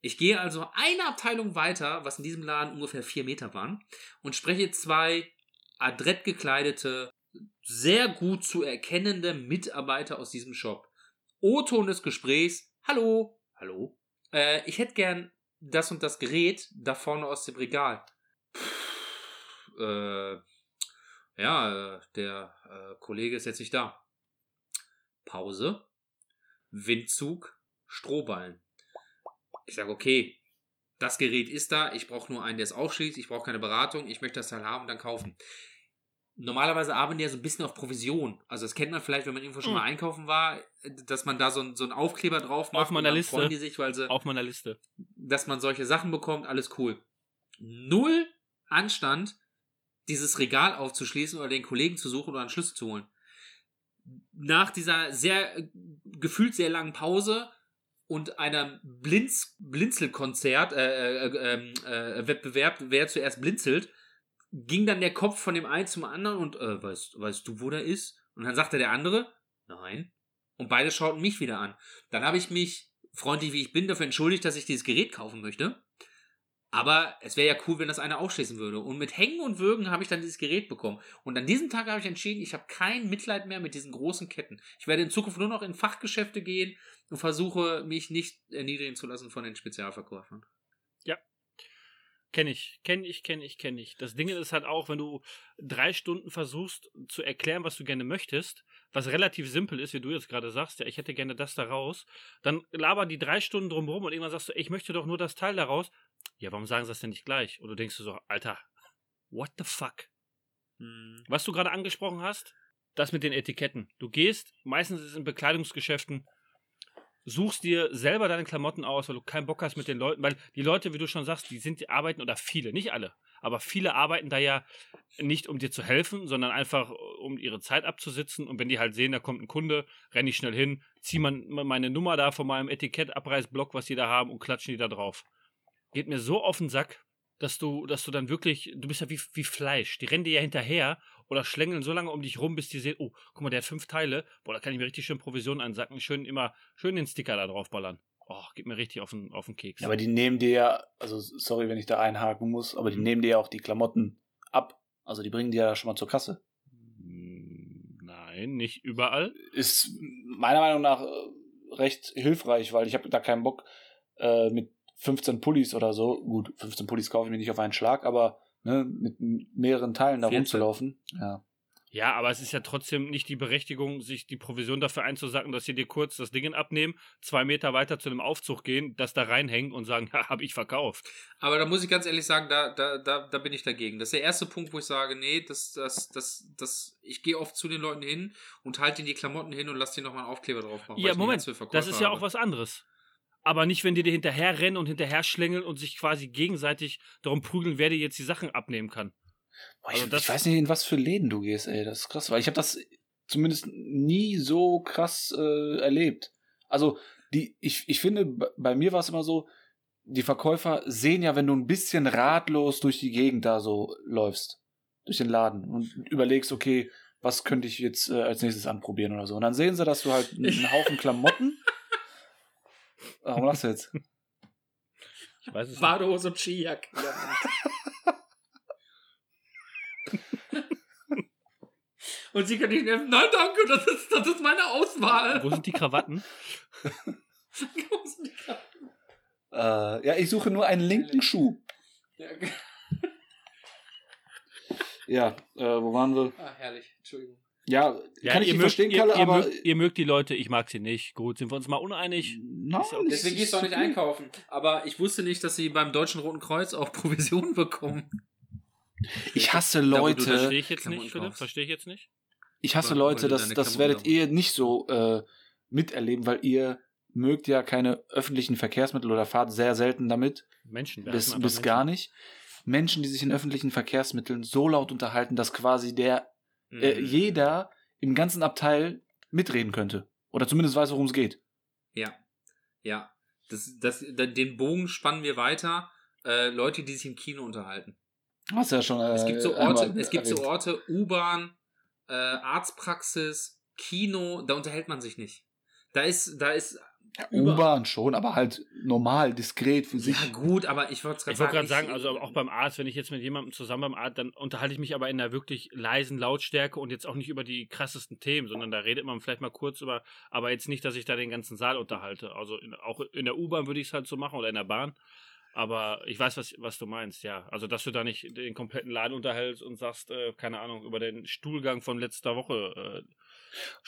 Speaker 1: Ich gehe also eine Abteilung weiter, was in diesem Laden ungefähr vier Meter waren, und spreche zwei adrett gekleidete, sehr gut zu erkennende Mitarbeiter aus diesem Shop. O-Ton des Gesprächs. Hallo. Hallo. Äh, ich hätte gern das und das Gerät da vorne aus dem Regal. Pff, äh, ja, der äh, Kollege ist jetzt nicht da. Pause. Windzug. Strohballen. Ich sage, okay, das Gerät ist da, ich brauche nur einen, der es aufschließt, ich brauche keine Beratung, ich möchte das Teil haben und dann kaufen normalerweise arbeiten die ja so ein bisschen auf Provision. Also das kennt man vielleicht, wenn man irgendwo schon mhm. mal einkaufen war, dass man da so, ein, so einen Aufkleber drauf macht.
Speaker 2: Auf meiner Liste.
Speaker 1: Die sich, weil sie,
Speaker 2: auf meiner Liste.
Speaker 1: Dass man solche Sachen bekommt, alles cool. Null Anstand, dieses Regal aufzuschließen oder den Kollegen zu suchen oder einen Schlüssel zu holen. nach dieser sehr äh, gefühlt sehr langen Pause und einem Blinz, Blinzelkonzert, äh, äh, äh, Wettbewerb, wer zuerst blinzelt, ging dann der Kopf von dem einen zum anderen und äh, weißt, weißt du, wo der ist? Und dann sagte der andere, nein. Und beide schauten mich wieder an. Dann habe ich mich, freundlich wie ich bin, dafür entschuldigt, dass ich dieses Gerät kaufen möchte. Aber es wäre ja cool, wenn das einer aufschließen würde. Und mit Hängen und Würgen habe ich dann dieses Gerät bekommen. Und an diesem Tag habe ich entschieden, ich habe kein Mitleid mehr mit diesen großen Ketten. Ich werde in Zukunft nur noch in Fachgeschäfte gehen und versuche, mich nicht erniedrigen zu lassen von den Spezialverkäufern.
Speaker 2: Kenne ich, kenne ich, kenne ich, kenne ich. Das Ding ist halt auch, wenn du drei Stunden versuchst zu erklären, was du gerne möchtest, was relativ simpel ist, wie du jetzt gerade sagst, ja, ich hätte gerne das da raus, dann labern die drei Stunden drumherum und irgendwann sagst du, ich möchte doch nur das Teil daraus. Ja, warum sagen sie das denn nicht gleich? Und du denkst du so, Alter, what the fuck?
Speaker 1: Hm.
Speaker 2: Was du gerade angesprochen hast, das mit den Etiketten. Du gehst, meistens ist es in Bekleidungsgeschäften, suchst dir selber deine Klamotten aus, weil du keinen Bock hast mit den Leuten, weil die Leute, wie du schon sagst, die sind, die arbeiten, oder viele, nicht alle, aber viele arbeiten da ja nicht, um dir zu helfen, sondern einfach, um ihre Zeit abzusitzen. Und wenn die halt sehen, da kommt ein Kunde, renne ich schnell hin, zieh man meine Nummer da von meinem Etikettabreißblock, was die da haben, und klatschen die da drauf. Geht mir so auf den Sack, dass du, dass du dann wirklich, du bist ja wie, wie Fleisch. Die rennen dir ja hinterher oder schlängeln so lange um dich rum, bis die sehen, oh, guck mal, der hat fünf Teile. Boah, da kann ich mir richtig schön Provision einsacken. Schön immer, schön den Sticker da drauf ballern. Oh, geht mir richtig auf den, auf den Keks.
Speaker 3: Ja, aber die nehmen dir ja, also sorry, wenn ich da einhaken muss, aber die
Speaker 2: Mhm.
Speaker 3: nehmen dir ja auch die Klamotten ab. Also die bringen dir ja schon mal zur Kasse.
Speaker 2: Hm, Nein, nicht überall.
Speaker 3: Ist meiner Meinung nach äh, recht hilfreich, weil ich habe da keinen Bock äh, mit 15 Pullis oder so. Gut, 15 Pullis kaufe ich mir nicht auf einen Schlag, aber ne, mit mehreren Teilen da
Speaker 1: 14.
Speaker 3: rumzulaufen. Ja.
Speaker 2: Ja, aber es ist ja trotzdem nicht die Berechtigung, sich die Provision dafür einzusacken, dass sie dir kurz das Ding abnehmen, zwei Meter weiter zu einem Aufzug gehen, das da reinhängen und sagen, ja, habe ich verkauft.
Speaker 1: Aber da muss ich ganz ehrlich sagen, da, da, da, da bin ich dagegen. Das ist der erste Punkt, wo ich sage, nee, das, das, das, das, ich gehe oft zu den Leuten hin und halte ihnen die Klamotten hin und lasse die nochmal einen Aufkleber drauf machen.
Speaker 2: Ja, Moment, das ist ja
Speaker 1: habe.
Speaker 2: auch was anderes. Aber nicht, wenn die dir hinterher rennen und hinterher schlängeln und sich quasi gegenseitig darum prügeln, wer dir jetzt die Sachen abnehmen kann.
Speaker 3: Boah, ich,
Speaker 2: Also das-
Speaker 3: ich weiß nicht, in was für Läden du gehst, ey. Das ist krass, weil ich habe das zumindest nie so krass äh, erlebt. Also, die, ich, ich finde, bei mir war es immer so, die Verkäufer sehen ja, wenn du ein bisschen ratlos durch die Gegend da so läufst, durch den Laden und überlegst, okay, was könnte ich jetzt äh, als nächstes anprobieren oder so. Und dann sehen sie, dass du halt einen Haufen Klamotten. Warum lachst du jetzt?
Speaker 2: Ich weiß es nicht.
Speaker 1: Badehose und Skijacke. und sie können nicht helfen. Nein, danke, das ist, das ist meine Auswahl.
Speaker 2: Wo sind die Krawatten?
Speaker 3: Äh, ja, ich suche nur einen linken Schuh.
Speaker 1: Ja,
Speaker 3: Ja, äh, wo waren wir?
Speaker 1: ah, herrlich, Entschuldigung.
Speaker 3: Ja,
Speaker 2: Ja,
Speaker 3: kann ich
Speaker 2: ihr mögt,
Speaker 3: verstehen,
Speaker 2: ihr,
Speaker 3: Kalle,
Speaker 2: ihr,
Speaker 3: aber.
Speaker 2: mögt, ihr mögt die Leute, ich mag sie nicht. Gut, sind wir uns mal uneinig?
Speaker 3: Nein,
Speaker 2: okay.
Speaker 3: es
Speaker 1: Deswegen gehst du auch nicht einkaufen. Aber ich wusste nicht, dass sie beim Deutschen Roten Kreuz auch Provisionen bekommen.
Speaker 3: Ich hasse Leute,
Speaker 2: Verstehe ich jetzt nicht, Philipp? Verstehe ich jetzt nicht?
Speaker 3: ich hasse Leute, das, das werdet ihr nicht so äh, miterleben, weil ihr mögt ja keine öffentlichen Verkehrsmittel oder fahrt sehr selten damit,
Speaker 2: Menschen.
Speaker 3: bis, bis
Speaker 2: Menschen.
Speaker 3: gar nicht. Menschen, die sich in öffentlichen Verkehrsmitteln so laut unterhalten, dass quasi der äh,
Speaker 1: Mhm.
Speaker 3: jeder im ganzen Abteil mitreden könnte. Oder zumindest weiß, worum es geht.
Speaker 1: Ja. Ja. Das, das, da- den Bogen spannen wir weiter. Äh, Leute, die sich im Kino unterhalten.
Speaker 3: Hast ja schon. Äh,
Speaker 1: Es gibt so Orte, es gibt so. Orte, U-Bahn, äh, Arztpraxis, Kino, da unterhält man sich nicht. Da ist, da ist
Speaker 3: U-Bahn schon, aber halt normal, diskret für sich.
Speaker 1: Ja, gut, aber ich wollte
Speaker 2: Ich wollte gerade sagen, also auch beim Arzt, wenn ich jetzt mit jemandem zusammen beim Arzt, dann unterhalte ich mich aber in einer wirklich leisen Lautstärke und jetzt auch nicht über die krassesten Themen, sondern da redet man vielleicht mal kurz über, aber jetzt nicht, dass ich da den ganzen Saal unterhalte. Also in, auch in der U-Bahn würde ich es halt so machen oder in der Bahn. Aber ich weiß, was, was du meinst, ja. Also, dass du da nicht den kompletten Laden unterhältst und sagst, äh, keine Ahnung, über den Stuhlgang von letzter Woche. Äh,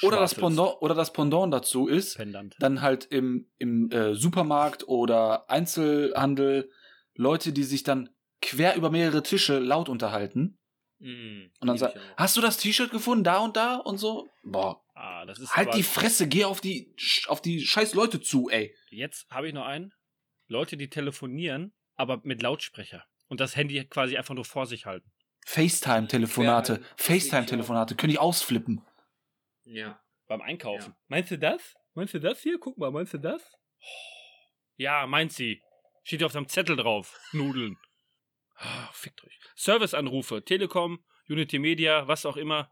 Speaker 3: Oder das. Pendant, oder das Pendant dazu ist,
Speaker 2: Pendant.
Speaker 3: dann halt im, im äh, Supermarkt oder Einzelhandel Leute, die sich dann quer über mehrere Tische laut unterhalten.
Speaker 1: Mhm,
Speaker 3: Und dann sagt, hast du das T-Shirt gefunden, da und da und so? Boah,
Speaker 2: Ah,
Speaker 3: halt die Fresse, geh auf die, auf die scheiß Leute zu, ey.
Speaker 2: Jetzt habe ich noch einen. Leute, die telefonieren, aber mit Lautsprecher. Und das Handy quasi einfach nur vor sich halten.
Speaker 3: FaceTime-Telefonate, FaceTime-Telefonate, könnte ich ausflippen.
Speaker 1: Ja.
Speaker 2: Beim Einkaufen.
Speaker 1: Ja.
Speaker 2: Meinst du das? Meinst du das hier? Guck mal, meinst du das? Ja, meint sie. Steht auf seinem Zettel drauf. Nudeln. Ah, Fickt euch. Serviceanrufe, Telekom, Unity Media, was auch immer.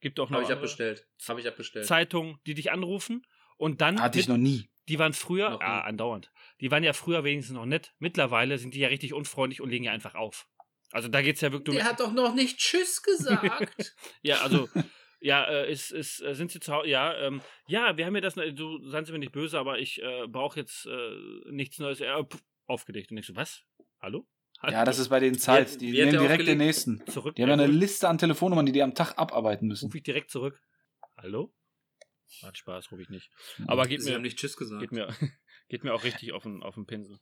Speaker 2: Gibt auch noch
Speaker 1: Habe ich
Speaker 2: andere
Speaker 1: abbestellt. Habe ich abbestellt.
Speaker 2: Zeitungen, die dich anrufen. Und dann,
Speaker 3: Hatte ich noch nie.
Speaker 2: die waren früher,
Speaker 1: Noch nie.
Speaker 2: ah, andauernd. Die waren ja früher wenigstens noch nett. Mittlerweile sind die ja richtig unfreundlich und legen ja einfach auf. Also da geht's ja wirklich.
Speaker 1: Der hat doch noch nicht Tschüss gesagt.
Speaker 2: Ja, also, ja, äh, ist, ist, äh, sind Sie zu Hause? Ja, ähm, ja, wir haben ja das, du, seien Sie mir nicht böse, aber ich äh, brauche jetzt äh, nichts Neues. Äh, pff, aufgelegt. Und ich so, was? Hallo? Hallo?
Speaker 3: Ja, das ist bei denen Zeit. Die nehmen direkt den nächsten.
Speaker 2: zurück.
Speaker 3: Die haben ja eine
Speaker 2: Jawohl.
Speaker 3: Liste an Telefonnummern, die die am Tag abarbeiten müssen.
Speaker 2: Ruf ich direkt zurück. Hallo? Hat Spaß, rufe ich nicht. Aber geht
Speaker 1: Sie
Speaker 2: mir,
Speaker 1: haben nicht Tschüss gesagt.
Speaker 2: geht mir, geht mir auch richtig auf den, auf den Pinsel.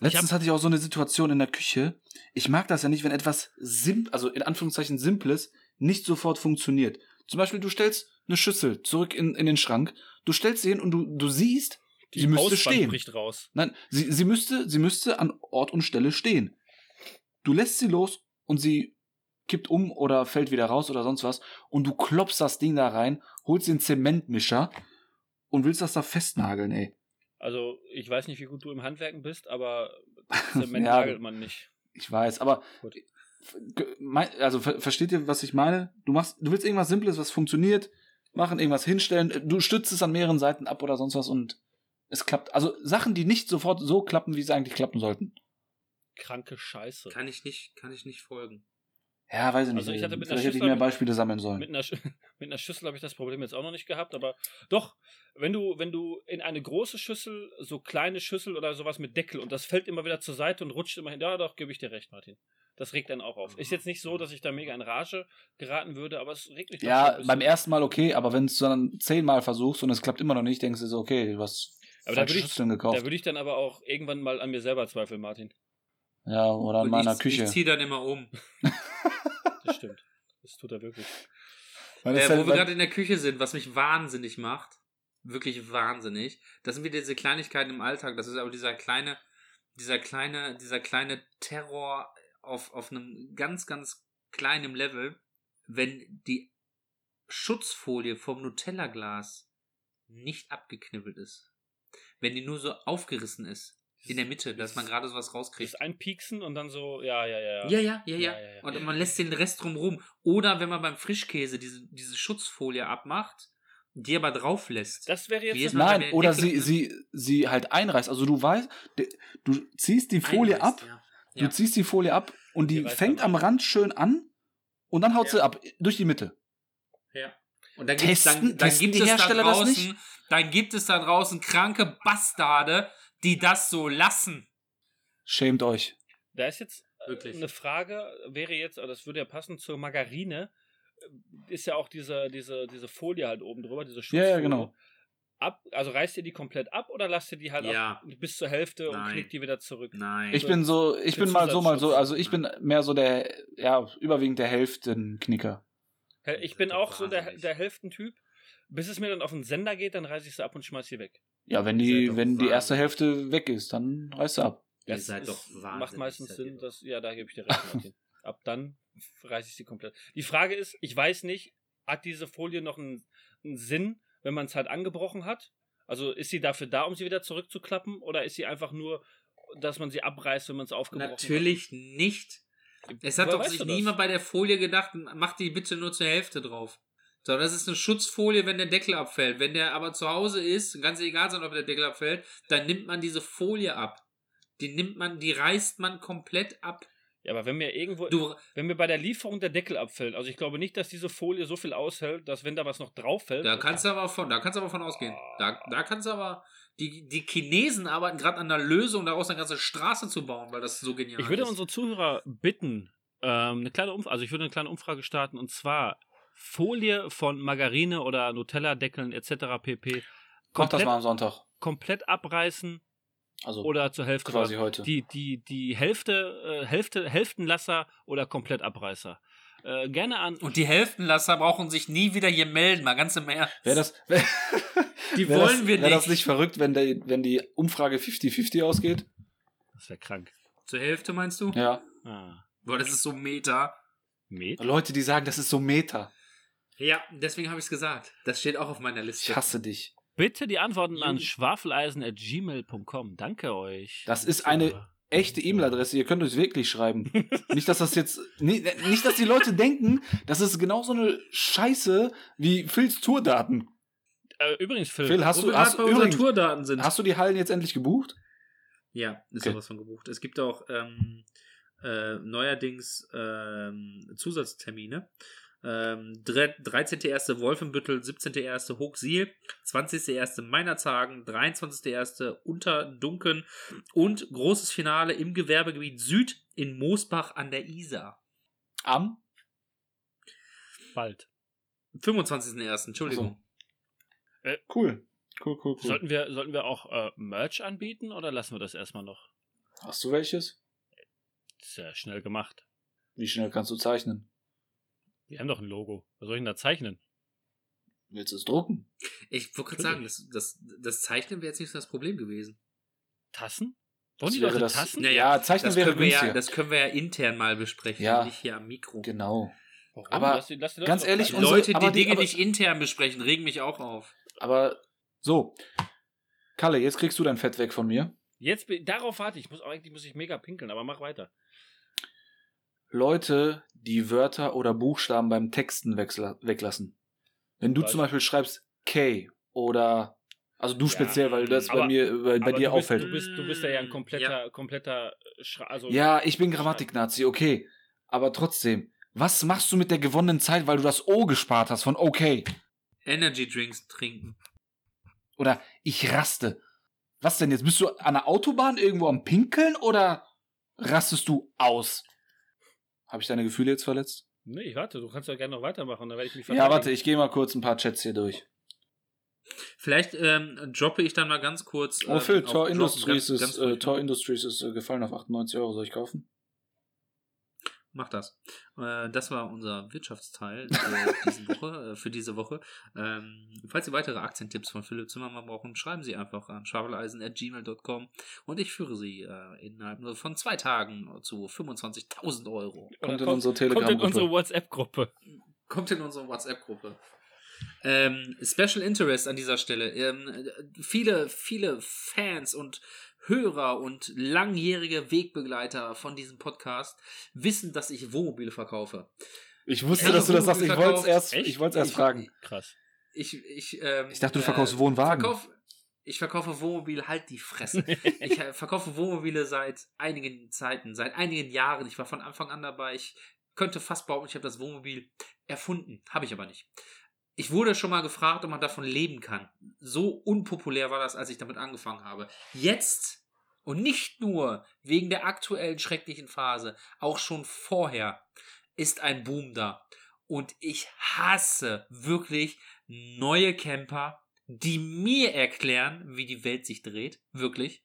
Speaker 3: Letztens hatte ich auch so eine Situation in der Küche. Ich mag das ja nicht, wenn etwas sim also in Anführungszeichen simples nicht sofort funktioniert. Zum Beispiel, du stellst eine Schüssel zurück in, in den Schrank, du stellst sie hin und du, du siehst, sie müsste
Speaker 2: Ausband
Speaker 3: stehen.
Speaker 2: bricht raus.
Speaker 3: Nein, sie, sie, müsste, sie müsste an Ort und Stelle stehen. Du lässt sie los und sie kippt um oder fällt wieder raus oder sonst was und du klopfst das Ding da rein, holst den Zementmischer und willst das da festnageln, ey.
Speaker 2: Also, ich weiß nicht, wie gut du im Handwerken bist, aber Zement
Speaker 3: Ja.
Speaker 2: nagelt man nicht.
Speaker 3: Ich weiß, aber
Speaker 2: Gut.
Speaker 3: Also ver versteht ihr, was ich meine? Du machst, du willst irgendwas Simples, was funktioniert, machen, irgendwas hinstellen, du stützt es an mehreren Seiten ab oder sonst was und es klappt. Also Sachen, die nicht sofort so klappen, wie sie eigentlich klappen sollten.
Speaker 2: Kranke Scheiße.
Speaker 1: Kann ich nicht, kann ich nicht folgen.
Speaker 3: Ja, weiß ich nicht.
Speaker 2: Also ich hatte mit einer
Speaker 3: Vielleicht hätte ich
Speaker 2: Schüssel
Speaker 3: mehr
Speaker 2: mit-
Speaker 3: Beispiele sammeln sollen.
Speaker 2: Mit einer, Sch mit einer Schüssel habe ich das Problem jetzt auch noch nicht gehabt, aber doch, wenn du, wenn du in eine große Schüssel, so kleine Schüssel oder sowas mit Deckel und das fällt immer wieder zur Seite und rutscht immer hin, ja, doch, gebe ich dir recht, Martin. Das regt dann auch auf. Ist jetzt nicht so, dass ich da mega in Rage geraten würde, aber es regt mich
Speaker 3: ja, beim ersten Mal okay, aber wenn du es dann zehnmal versuchst und es klappt immer noch nicht, denkst du so, okay, du hast
Speaker 2: Aber da würde ich-
Speaker 3: Schüsseln
Speaker 2: Da
Speaker 3: gekauft.
Speaker 2: würde ich dann aber auch irgendwann mal an mir selber zweifeln, Martin.
Speaker 3: Ja, oder in
Speaker 1: Und
Speaker 3: meiner
Speaker 1: ich,
Speaker 3: Küche.
Speaker 1: Ich ziehe dann immer um.
Speaker 2: Das stimmt. Das tut er wirklich.
Speaker 1: Äh,
Speaker 3: halt-
Speaker 1: wo wir
Speaker 3: weil-
Speaker 1: gerade in der Küche sind, was mich wahnsinnig macht, wirklich wahnsinnig, das sind wieder diese Kleinigkeiten im Alltag, das ist aber dieser kleine, dieser kleine, dieser kleine Terror auf, auf einem ganz, ganz kleinen Level, wenn die Schutzfolie vom Nutella-Glas nicht abgeknibbelt ist. Wenn die nur so aufgerissen ist. In der Mitte, dass man gerade sowas rauskriegt.
Speaker 2: Ist einpieksen und dann so, ja, ja, ja.
Speaker 1: Ja, ja, ja, ja.
Speaker 2: Ja, ja, ja.
Speaker 1: Und man lässt den Rest drumrum. Oder wenn man beim Frischkäse diese, diese Schutzfolie abmacht, die aber drauf lässt.
Speaker 2: Das wäre jetzt das-
Speaker 1: man-
Speaker 3: Nein, oder
Speaker 1: Deckel-
Speaker 3: sie, sie, sie halt einreißt. Also du weißt, du ziehst die Folie ab,
Speaker 1: Ja.
Speaker 3: du
Speaker 1: Ja.
Speaker 3: ziehst die Folie ab und die, fängt am. Rand schön an und dann haut
Speaker 1: Ja.
Speaker 3: sie ab, durch die Mitte.
Speaker 1: ja. Und dann, gibt's,
Speaker 3: Testen-
Speaker 1: dann, dann gibt
Speaker 3: die
Speaker 1: es da
Speaker 3: Hersteller das
Speaker 1: draußen,
Speaker 3: nicht?
Speaker 1: dann gibt es da draußen kranke Bastarde, die das so lassen.
Speaker 3: Schämt euch.
Speaker 2: Da ist jetzt äh,
Speaker 1: Wirklich.
Speaker 2: eine Frage, wäre jetzt, aber das würde ja passen zur Margarine, äh, ist ja auch diese, diese, diese Folie halt oben drüber, diese
Speaker 3: Ja,
Speaker 2: Schutzfolie.
Speaker 3: ja, genau.
Speaker 2: Ab, also reißt ihr die komplett ab oder lasst ihr die halt
Speaker 1: Ja.
Speaker 2: ab, bis zur Hälfte und
Speaker 1: Nein.
Speaker 2: knickt die wieder zurück?
Speaker 1: Nein.
Speaker 3: Ich bin so, ich bin mal so, mal so, also ich bin mehr so der, ja, überwiegend der Hälftenknicker.
Speaker 2: Hä, Ich bin auch so der, der Hälftentyp. Bis es mir dann auf den Sender geht, dann reiße ich sie ab und schmeiß sie weg.
Speaker 3: Ja, wenn die, wenn die erste. Hälfte weg ist, dann reißt du ab.
Speaker 1: Ihr
Speaker 2: Das
Speaker 1: seid
Speaker 2: ist-
Speaker 1: doch wahnsinnig.
Speaker 2: Macht meistens Sinn, dass, ja, da gebe ich dir recht, Martin. Ab dann reiße ich sie komplett. Die Frage ist, ich weiß nicht, hat diese Folie noch einen, einen Sinn, wenn man es halt angebrochen hat? Also ist sie dafür da, um sie wieder zurückzuklappen? Oder ist sie einfach nur, dass man sie abreißt, wenn man es aufgebrochen
Speaker 1: Natürlich nicht. Es hat
Speaker 2: Woher
Speaker 1: doch sich niemand bei der Folie gedacht, mach die bitte nur zur Hälfte drauf. So, das ist eine Schutzfolie, wenn der Deckel abfällt. Wenn der aber zu Hause ist, ganz egal sein, ob der Deckel abfällt, dann nimmt man diese Folie ab. Die nimmt man, die reißt man komplett ab.
Speaker 2: Ja, aber wenn mir irgendwo,
Speaker 1: Du,
Speaker 2: wenn mir bei der Lieferung der Deckel abfällt, also ich glaube nicht, dass diese Folie so viel aushält, dass wenn da was noch drauf fällt,
Speaker 1: da kannst du aber von, da kannst du aber von ausgehen. Da, da kannst du aber, die, die Chinesen arbeiten gerade an der Lösung, daraus eine ganze Straße zu bauen, weil das so genial
Speaker 2: Ich würde
Speaker 1: ist.
Speaker 2: unsere Zuhörer bitten, ähm, eine kleine Umfrage, also ich würde eine kleine Umfrage starten und zwar Folie von Margarine oder Nutella-Deckeln etc. pp.
Speaker 3: Kommt das mal am Sonntag.
Speaker 2: komplett abreißen
Speaker 3: Also
Speaker 2: oder zur Hälfte.
Speaker 3: quasi heute.
Speaker 2: Die, die, die Hälfte, äh, Hälfte, Hälftenlasser oder komplett Abreißer. Äh, gerne an.
Speaker 1: Und die Hälftenlasser brauchen sich nie wieder hier melden, mal ganz im Ernst.
Speaker 3: Wäre das, wär,
Speaker 1: Die
Speaker 3: wär
Speaker 1: wollen
Speaker 3: das,
Speaker 1: wir
Speaker 3: Wäre das
Speaker 1: nicht.
Speaker 3: nicht verrückt, wenn, der, wenn die Umfrage 50-50 ausgeht?
Speaker 2: Das wäre krank.
Speaker 1: Zur Hälfte meinst du?
Speaker 3: Ja.
Speaker 2: Ah.
Speaker 1: Boah, das ist so Meta.
Speaker 2: Met?
Speaker 3: Leute, die sagen, das ist so Meta.
Speaker 1: Ja, deswegen habe ich es gesagt. Das steht auch auf meiner Liste.
Speaker 3: Ich hasse dich.
Speaker 2: Bitte die Antworten an schwafeleisen.gmail.com. Danke euch.
Speaker 3: Das ist eine echte E-Mail-Adresse. Ihr könnt es wirklich schreiben. nicht, dass das jetzt, nicht, nicht, dass die Leute denken, das ist genauso eine Scheiße wie Phils Tourdaten.
Speaker 2: Äh, übrigens, Phil,
Speaker 3: Phil, hast
Speaker 1: Wo
Speaker 3: du, hast,
Speaker 1: gerade bei unseren
Speaker 3: übrigens,
Speaker 1: Tourdaten sind.
Speaker 3: hast du die Hallen jetzt endlich gebucht?
Speaker 1: Ja, ist
Speaker 3: Okay.
Speaker 1: sowas von gebucht. Es gibt auch ähm, äh, neuerdings ähm, Zusatztermine. Ähm, dre- 13.1. Wolfenbüttel, 17.1. Hochsiel, 20.1. Meinerzhagen, 23.1. Unterdunken und großes Finale im Gewerbegebiet Süd in Moosbach an der Isar.
Speaker 3: Am?
Speaker 2: bald.
Speaker 1: 25.1. Entschuldigung.
Speaker 3: Cool. Cool, cool, cool.
Speaker 2: Sollten wir, sollten wir auch äh, Merch anbieten oder lassen wir das erstmal noch?
Speaker 3: Hast du welches?
Speaker 2: Sehr schnell gemacht.
Speaker 3: Wie schnell kannst du zeichnen?
Speaker 2: Wir haben doch ein Logo. Was soll ich denn da zeichnen?
Speaker 3: Willst du es drucken?
Speaker 1: Ich wollte gerade sagen, das, das, das Zeichnen wäre jetzt nicht so das Problem gewesen.
Speaker 2: Tassen? Wollen
Speaker 3: Das
Speaker 2: die
Speaker 3: das-
Speaker 2: Tassen?
Speaker 1: Ja,
Speaker 3: Ja, zeichnen
Speaker 1: Das
Speaker 3: wäre
Speaker 1: können, wir ja,
Speaker 3: günstiger.
Speaker 1: das können wir ja intern mal besprechen,
Speaker 3: Ja.
Speaker 1: nicht hier am Mikro.
Speaker 3: Genau.
Speaker 2: Warum?
Speaker 3: Aber
Speaker 2: Lass die- lass die Leute
Speaker 3: ganz ehrlich, unsere-
Speaker 1: Leute, die
Speaker 3: die-
Speaker 1: Dinge
Speaker 3: aber-
Speaker 1: nicht intern besprechen, regen mich auch auf.
Speaker 3: Aber so. Kalle, jetzt kriegst du dein Fett weg von mir.
Speaker 2: Jetzt, darauf warte ich. Muss, eigentlich muss ich mega pinkeln, aber mach weiter.
Speaker 3: Leute, die Wörter oder Buchstaben beim Texten weglassen. Wenn du
Speaker 2: Was?
Speaker 3: zum Beispiel schreibst K oder also du
Speaker 2: Ja,
Speaker 3: speziell, weil das bei
Speaker 2: aber-
Speaker 3: mir bei, bei
Speaker 2: aber
Speaker 3: dir
Speaker 2: du bist,
Speaker 3: auffällt.
Speaker 2: Du bist, du bist ja ein kompletter, kompletter Schra also
Speaker 3: Ja, ich bin Grammatik-Nazi, okay. Aber trotzdem, was machst du mit der gewonnenen Zeit, weil du das O gespart hast von okay?
Speaker 1: Energy Drinks trinken.
Speaker 3: Oder ich raste. Was denn jetzt? Bist du an der Autobahn irgendwo am Pinkeln oder rastest du aus? Habe ich deine Gefühle jetzt verletzt?
Speaker 2: Nee, ich warte, du kannst ja gerne noch weitermachen, dann werde ich mich
Speaker 3: Ja, warte, ich gehe mal kurz ein paar Chats hier durch.
Speaker 1: Vielleicht ähm, droppe ich dann mal ganz kurz.
Speaker 3: Oh,
Speaker 1: ähm,
Speaker 3: Phil, Tor
Speaker 1: Droppen,
Speaker 3: Industries,
Speaker 1: ganz- ganz
Speaker 3: ist, äh. Tor Industries ist äh, gefallen auf 98 Euro. Soll ich kaufen?
Speaker 1: Mach das. Äh, das war unser Wirtschaftsteil äh, diese Woche, äh, für diese Woche. Ähm, falls Sie weitere Aktientipps von Philipp Zimmermann brauchen, schreiben Sie einfach an schwabeleisen.gmail.com und ich führe Sie äh, innerhalb nur von zwei Tagen zu 25.000 Euro.
Speaker 3: Kommt in unsere
Speaker 2: kommt in
Speaker 3: Telegram-Gruppe.
Speaker 2: unsere WhatsApp-Gruppe.
Speaker 1: Kommt in unsere WhatsApp-Gruppe. Ähm, Special Interest an dieser Stelle. Ähm, äh, viele, viele Fans und Hörer und langjährige Wegbegleiter von diesem Podcast wissen, dass ich Wohnmobile verkaufe.
Speaker 3: Ich wusste,
Speaker 1: Ja,
Speaker 3: dass du das sagst. Ich wollte es erst,
Speaker 2: Echt?
Speaker 3: ich wollte erst
Speaker 1: Ich-
Speaker 3: fragen.
Speaker 2: Krass.
Speaker 1: Ich, ich, ähm,
Speaker 3: Ich dachte, du verkaufst Wohnwagen.
Speaker 1: Verkauf, ich verkaufe Wohnmobile, halt die Fresse. ich äh, verkaufe Wohnmobile seit einigen Zeiten, seit einigen Jahren. Ich war von Anfang an dabei. Ich könnte fast behaupten, ich habe das Wohnmobil erfunden. Habe ich aber nicht. Ich wurde schon mal gefragt, ob man davon leben kann. So unpopulär war das, als ich damit angefangen habe. Jetzt und nicht nur wegen der aktuellen schrecklichen Phase, auch schon vorher ist ein Boom da. Und ich hasse wirklich neue Camper, die mir erklären, wie die Welt sich dreht. Wirklich.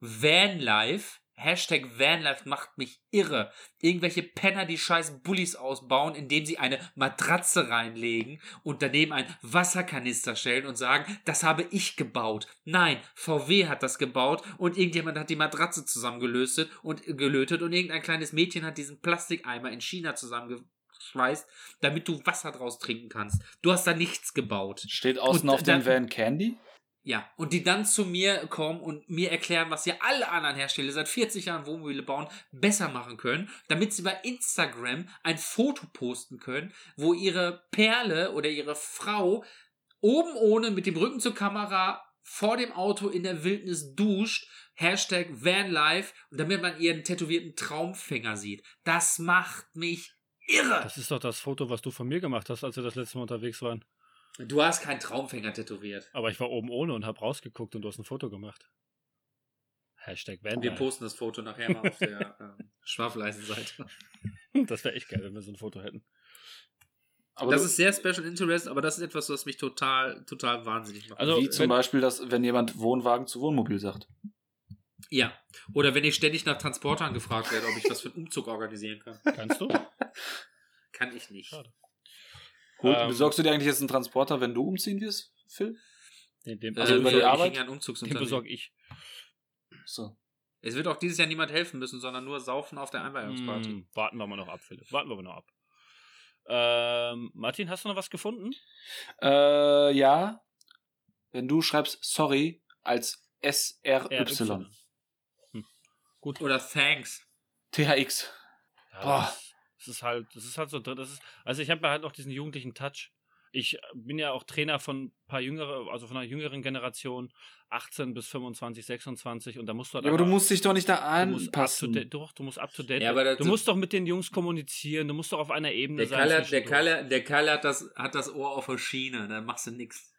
Speaker 1: Vanlife. Hashtag Vanlife macht mich irre. Irgendwelche Penner, die scheiß Bullies ausbauen, indem sie eine Matratze reinlegen und daneben einen Wasserkanister stellen und sagen, das habe ich gebaut. Nein, VW hat das gebaut und irgendjemand hat die Matratze zusammengelöstet und gelötet und irgendein kleines Mädchen hat diesen Plastikeimer in China zusammengeschweißt, damit du Wasser draus trinken kannst. Du hast da nichts gebaut.
Speaker 3: Steht außen
Speaker 1: Und
Speaker 3: auf dem Van Candy?
Speaker 1: Ja, und die dann zu mir kommen und mir erklären, was ja alle anderen Hersteller seit 40 Jahren Wohnmobile bauen, besser machen können, damit sie bei Instagram ein Foto posten können, wo ihre Perle oder ihre Frau oben ohne mit dem Rücken zur Kamera vor dem Auto in der Wildnis duscht, Hashtag Vanlife, damit man ihren tätowierten Traumfänger sieht. Das macht mich irre.
Speaker 2: Das ist doch das Foto, was du von mir gemacht hast, als wir das letzte Mal unterwegs waren.
Speaker 1: Du hast keinen Traumfänger tätowiert.
Speaker 2: Aber ich war oben ohne und hab rausgeguckt und du hast ein Foto gemacht. Hashtag
Speaker 1: Wir
Speaker 2: Vanlife.
Speaker 1: posten das Foto nachher mal auf der ähm, Schwafeleisenseite.
Speaker 2: Das wäre echt geil, wenn wir so ein Foto hätten.
Speaker 3: Aber
Speaker 1: das
Speaker 3: du-
Speaker 1: ist sehr Special Interest, aber das ist etwas, was mich total, total wahnsinnig macht.
Speaker 2: Also,
Speaker 3: wie zum
Speaker 2: wenn-
Speaker 3: Beispiel, dass, wenn jemand Wohnwagen zu Wohnmobil sagt.
Speaker 1: ja. Oder wenn ich ständig nach Transportern gefragt werde, ob ich was für einen Umzug organisieren kann.
Speaker 2: Kannst du?
Speaker 1: Kann ich nicht.
Speaker 2: Schade.
Speaker 3: Gut,
Speaker 2: Ähm,
Speaker 3: besorgst du dir eigentlich jetzt einen Transporter, wenn du umziehen wirst, Phil?
Speaker 2: Den, den,
Speaker 3: Also
Speaker 1: Äh,
Speaker 3: über
Speaker 1: ich-
Speaker 3: die
Speaker 1: ich
Speaker 3: Arbeit?
Speaker 1: hänge an
Speaker 2: den
Speaker 1: Umzugsunternehmen.
Speaker 2: besorge ich.
Speaker 3: So.
Speaker 1: Es wird auch dieses Jahr niemand helfen müssen, sondern nur saufen auf der Einweihungsparty.
Speaker 2: Mm, warten wir mal noch ab, Philipp. Warten wir mal noch ab. Ähm, Martin, hast du noch was gefunden?
Speaker 3: Äh, ja. Wenn du schreibst sorry als SRY.
Speaker 2: RY. Hm. Gut.
Speaker 1: Oder Thanks.
Speaker 3: THX.
Speaker 2: Ja,
Speaker 3: Boah.
Speaker 2: Ist halt, das ist halt so, das ist, also ich habe ja halt noch diesen jugendlichen Touch. Ich bin ja auch Trainer von ein paar jüngere, also von einer jüngeren Generation, 18 bis 25, 26 und da musst du halt
Speaker 3: Ja, aber du musst dich doch nicht da
Speaker 2: du musst
Speaker 3: anpassen.
Speaker 2: date, doch, du musst up to date.
Speaker 1: Ja, aber
Speaker 2: du musst doch mit den Jungs kommunizieren, du musst doch auf einer Ebene
Speaker 1: Der
Speaker 2: sein.
Speaker 1: Kalle, hat, der. Kalle, der Kalle hat, das, hat das Ohr auf der Schiene, da machst du nix.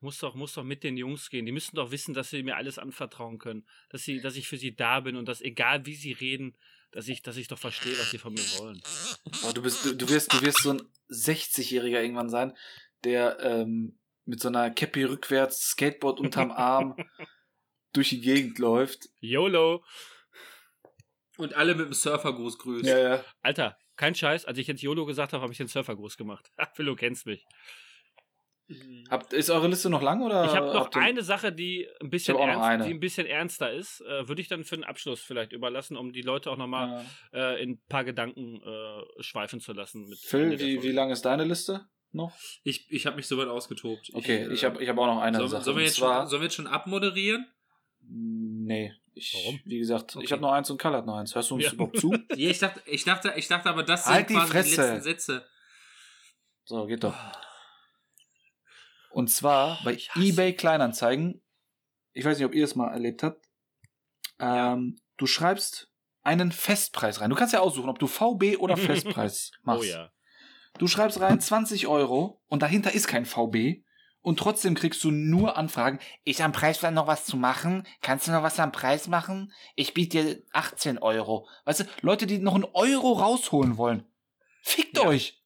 Speaker 2: Muss doch, muss doch mit den Jungs gehen. Die müssen doch wissen, dass sie mir alles anvertrauen können. Dass sie, dass ich für sie da bin und dass egal wie sie reden, dass ich, dass ich doch verstehe, was sie von mir wollen.
Speaker 3: Boah, du, bist, du, du, wirst, du wirst so ein 60-Jähriger irgendwann sein, der ähm, mit so einer Cappy rückwärts, Skateboard unterm Arm durch die Gegend läuft.
Speaker 2: YOLO!
Speaker 1: Und alle mit dem Surfergruß grüßen.
Speaker 3: Ja, ja.
Speaker 2: Alter, kein Scheiß. Als ich jetzt YOLO gesagt habe, habe ich den Surfergruß gemacht. Ha, Phil, du kennst mich.
Speaker 3: Habt, ist eure Liste noch lang oder?
Speaker 2: Ich habe noch eine Sache, die ein bisschen, ernst,
Speaker 3: eine.
Speaker 2: die ein bisschen ernster ist. Äh, Würde ich dann für den Abschluss vielleicht überlassen, um die Leute auch nochmal
Speaker 3: Ja.
Speaker 2: äh, in ein paar Gedanken äh, schweifen zu lassen. Mit
Speaker 3: Phil, wie, wie lang ist deine Liste noch?
Speaker 1: Ich, ich habe mich soweit ausgetobt.
Speaker 3: Okay, ich
Speaker 1: äh,
Speaker 3: habe ich hab auch noch eine
Speaker 1: sollen,
Speaker 3: Sache.
Speaker 1: sollen, wir jetzt
Speaker 3: zwar,
Speaker 1: schon, sollen wir jetzt schon abmoderieren?
Speaker 3: nee, ich,
Speaker 2: Warum?
Speaker 3: wie gesagt,
Speaker 2: Okay.
Speaker 3: ich habe noch eins und Karl hat noch eins. Hörst du uns
Speaker 2: Ja.
Speaker 3: überhaupt zu?
Speaker 1: Ja, ich dachte, ich dachte, ich dachte aber, das
Speaker 3: Halt
Speaker 1: sind
Speaker 3: die
Speaker 1: quasi die letzten Sätze.
Speaker 3: So, geht doch. Und zwar bei
Speaker 2: Ich
Speaker 3: eBay Kleinanzeigen. Ich weiß nicht, ob ihr es mal erlebt habt. Ähm, Du schreibst einen Festpreis rein. Du kannst ja aussuchen, ob du VB oder Festpreis machst.
Speaker 2: Oh ja.
Speaker 3: Du schreibst rein 20 Euro und dahinter ist kein VB. Und trotzdem kriegst du nur Anfragen. Ist am Preis vielleicht noch was zu machen? Kannst du noch was am Preis machen? Ich biete dir 18 Euro. Weißt du, Leute, die noch einen Euro rausholen wollen. Fickt
Speaker 1: Ja.
Speaker 3: euch!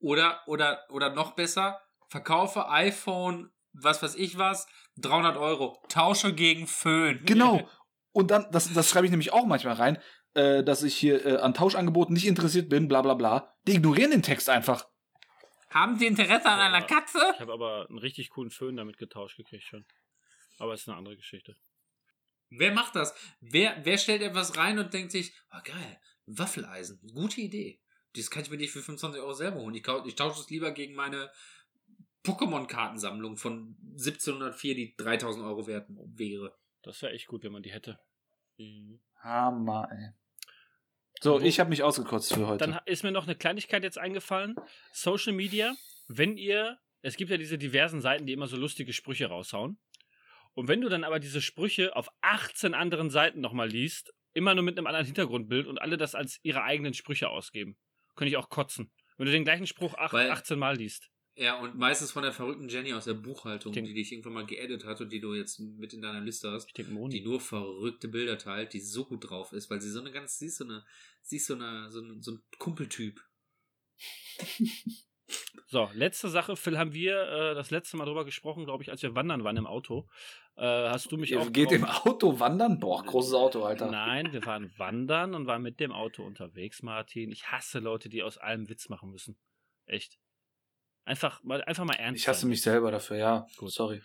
Speaker 1: Oder, oder, oder noch besser, verkaufe iPhone, was weiß ich was, 300 Euro. Tausche gegen Föhn.
Speaker 3: Genau. Und dann, das, das schreibe ich nämlich auch manchmal rein, äh, dass ich hier äh, an Tauschangeboten nicht interessiert bin, bla bla bla. Die ignorieren den Text einfach.
Speaker 1: Haben Sie Interesse an einer Katze?
Speaker 2: Ich habe aber einen richtig coolen Föhn damit getauscht gekriegt schon. Aber ist eine andere Geschichte.
Speaker 1: Wer macht das? Wer, wer stellt etwas rein und denkt sich, oh geil, Waffeleisen, gute Idee. Das kann ich mir nicht für 25 Euro selber holen. Ich, ich tausche es lieber gegen meine Pokémon-Kartensammlung von 1704, die 3000 Euro wert wäre.
Speaker 2: Das wäre echt gut, wenn man die hätte.
Speaker 3: Hammer, ey. So, ich habe mich ausgekotzt für heute.
Speaker 2: Dann ist mir noch eine Kleinigkeit jetzt eingefallen. Social Media, wenn ihr, es gibt ja diese diversen Seiten, die immer so lustige Sprüche raushauen. Und wenn du dann aber diese Sprüche auf 18 anderen Seiten nochmal liest, immer nur mit einem anderen Hintergrundbild und alle das als ihre eigenen Sprüche ausgeben, könnte ich auch kotzen. Wenn du den gleichen Spruch acht,
Speaker 1: Weil-
Speaker 2: 18 Mal liest.
Speaker 1: Ja, und meistens von der verrückten Jenny aus der Buchhaltung,
Speaker 2: Denk-
Speaker 1: die dich irgendwann mal geedit hat und die du jetzt mit in deiner Liste hast.
Speaker 2: Ich denke,
Speaker 1: die
Speaker 2: Moni.
Speaker 1: nur verrückte Bilder teilt, die so gut drauf ist, weil sie so eine ganz, sie ist so eine, sie ist so eine, so ein, so ein Kumpeltyp.
Speaker 2: So, letzte Sache, Phil, haben wir äh, das letzte Mal drüber gesprochen, glaube ich, als wir wandern waren im Auto. Äh, hast du mich
Speaker 3: Ihr
Speaker 2: auch
Speaker 3: geht im Auto wandern? Boah, großes Auto, Alter.
Speaker 2: Nein, wir waren wandern und waren mit dem Auto unterwegs, Martin. Ich hasse Leute, die aus allem Witz machen müssen. Echt. Einfach mal, einfach mal ernst.
Speaker 3: Ich hasse
Speaker 2: sein.
Speaker 3: mich selber dafür, ja.
Speaker 2: Gut.
Speaker 3: Sorry.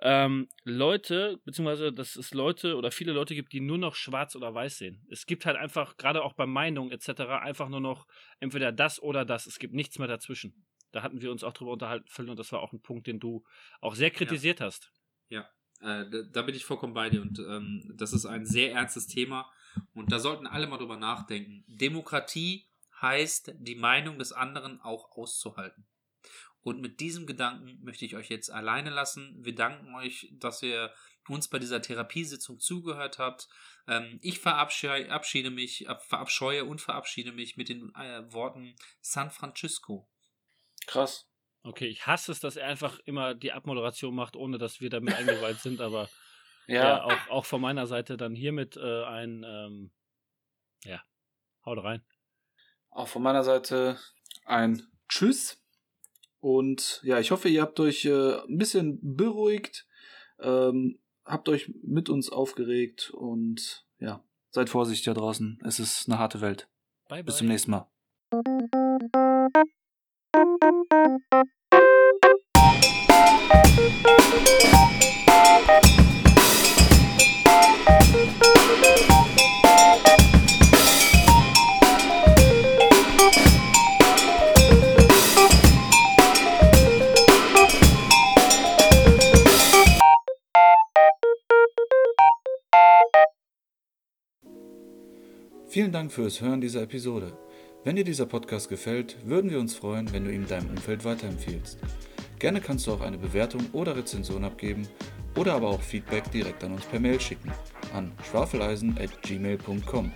Speaker 2: Ähm, Leute, beziehungsweise, dass es Leute oder viele Leute gibt, die nur noch schwarz oder weiß sehen. Es gibt halt einfach, gerade auch bei Meinung etc., einfach nur noch entweder das oder das. Es gibt nichts mehr dazwischen. Da hatten wir uns auch drüber unterhalten, Phil, und das war auch ein Punkt, den du auch sehr kritisiert hast.
Speaker 1: Äh, da, da bin ich vollkommen bei dir und ähm, das ist ein sehr ernstes Thema und da sollten alle mal drüber nachdenken. Demokratie heißt, die Meinung des anderen auch auszuhalten. Und mit diesem Gedanken möchte ich euch jetzt alleine lassen. Wir danken euch, dass ihr uns bei dieser Therapiesitzung zugehört habt. Ähm, ich verabschiede mich, äh, verabscheue und verabschiede mich mit den äh, Worten San Francisco.
Speaker 3: Krass.
Speaker 2: Okay, ich hasse es, dass er einfach immer die Abmoderation macht, ohne dass wir damit eingeweiht sind, aber
Speaker 3: Ja,
Speaker 2: ja, auch, auch von meiner Seite dann hiermit äh, ein, ähm, ja, haut rein.
Speaker 3: auch von meiner Seite ein Tschüss. Und ja, ich hoffe, ihr habt euch äh, ein bisschen beruhigt, ähm, habt euch mit uns aufgeregt und ja, seid vorsichtig da draußen. Es ist eine harte Welt.
Speaker 2: Bye, bye.
Speaker 3: Bis zum nächsten Mal. Vielen Dank fürs Hören dieser Episode. Wenn dir dieser Podcast gefällt, würden wir uns freuen, wenn du ihn deinem Umfeld weiterempfiehlst. Gerne kannst du auch eine Bewertung oder Rezension abgeben oder aber auch Feedback direkt an uns per Mail schicken an schwafeleisen@gmail.com.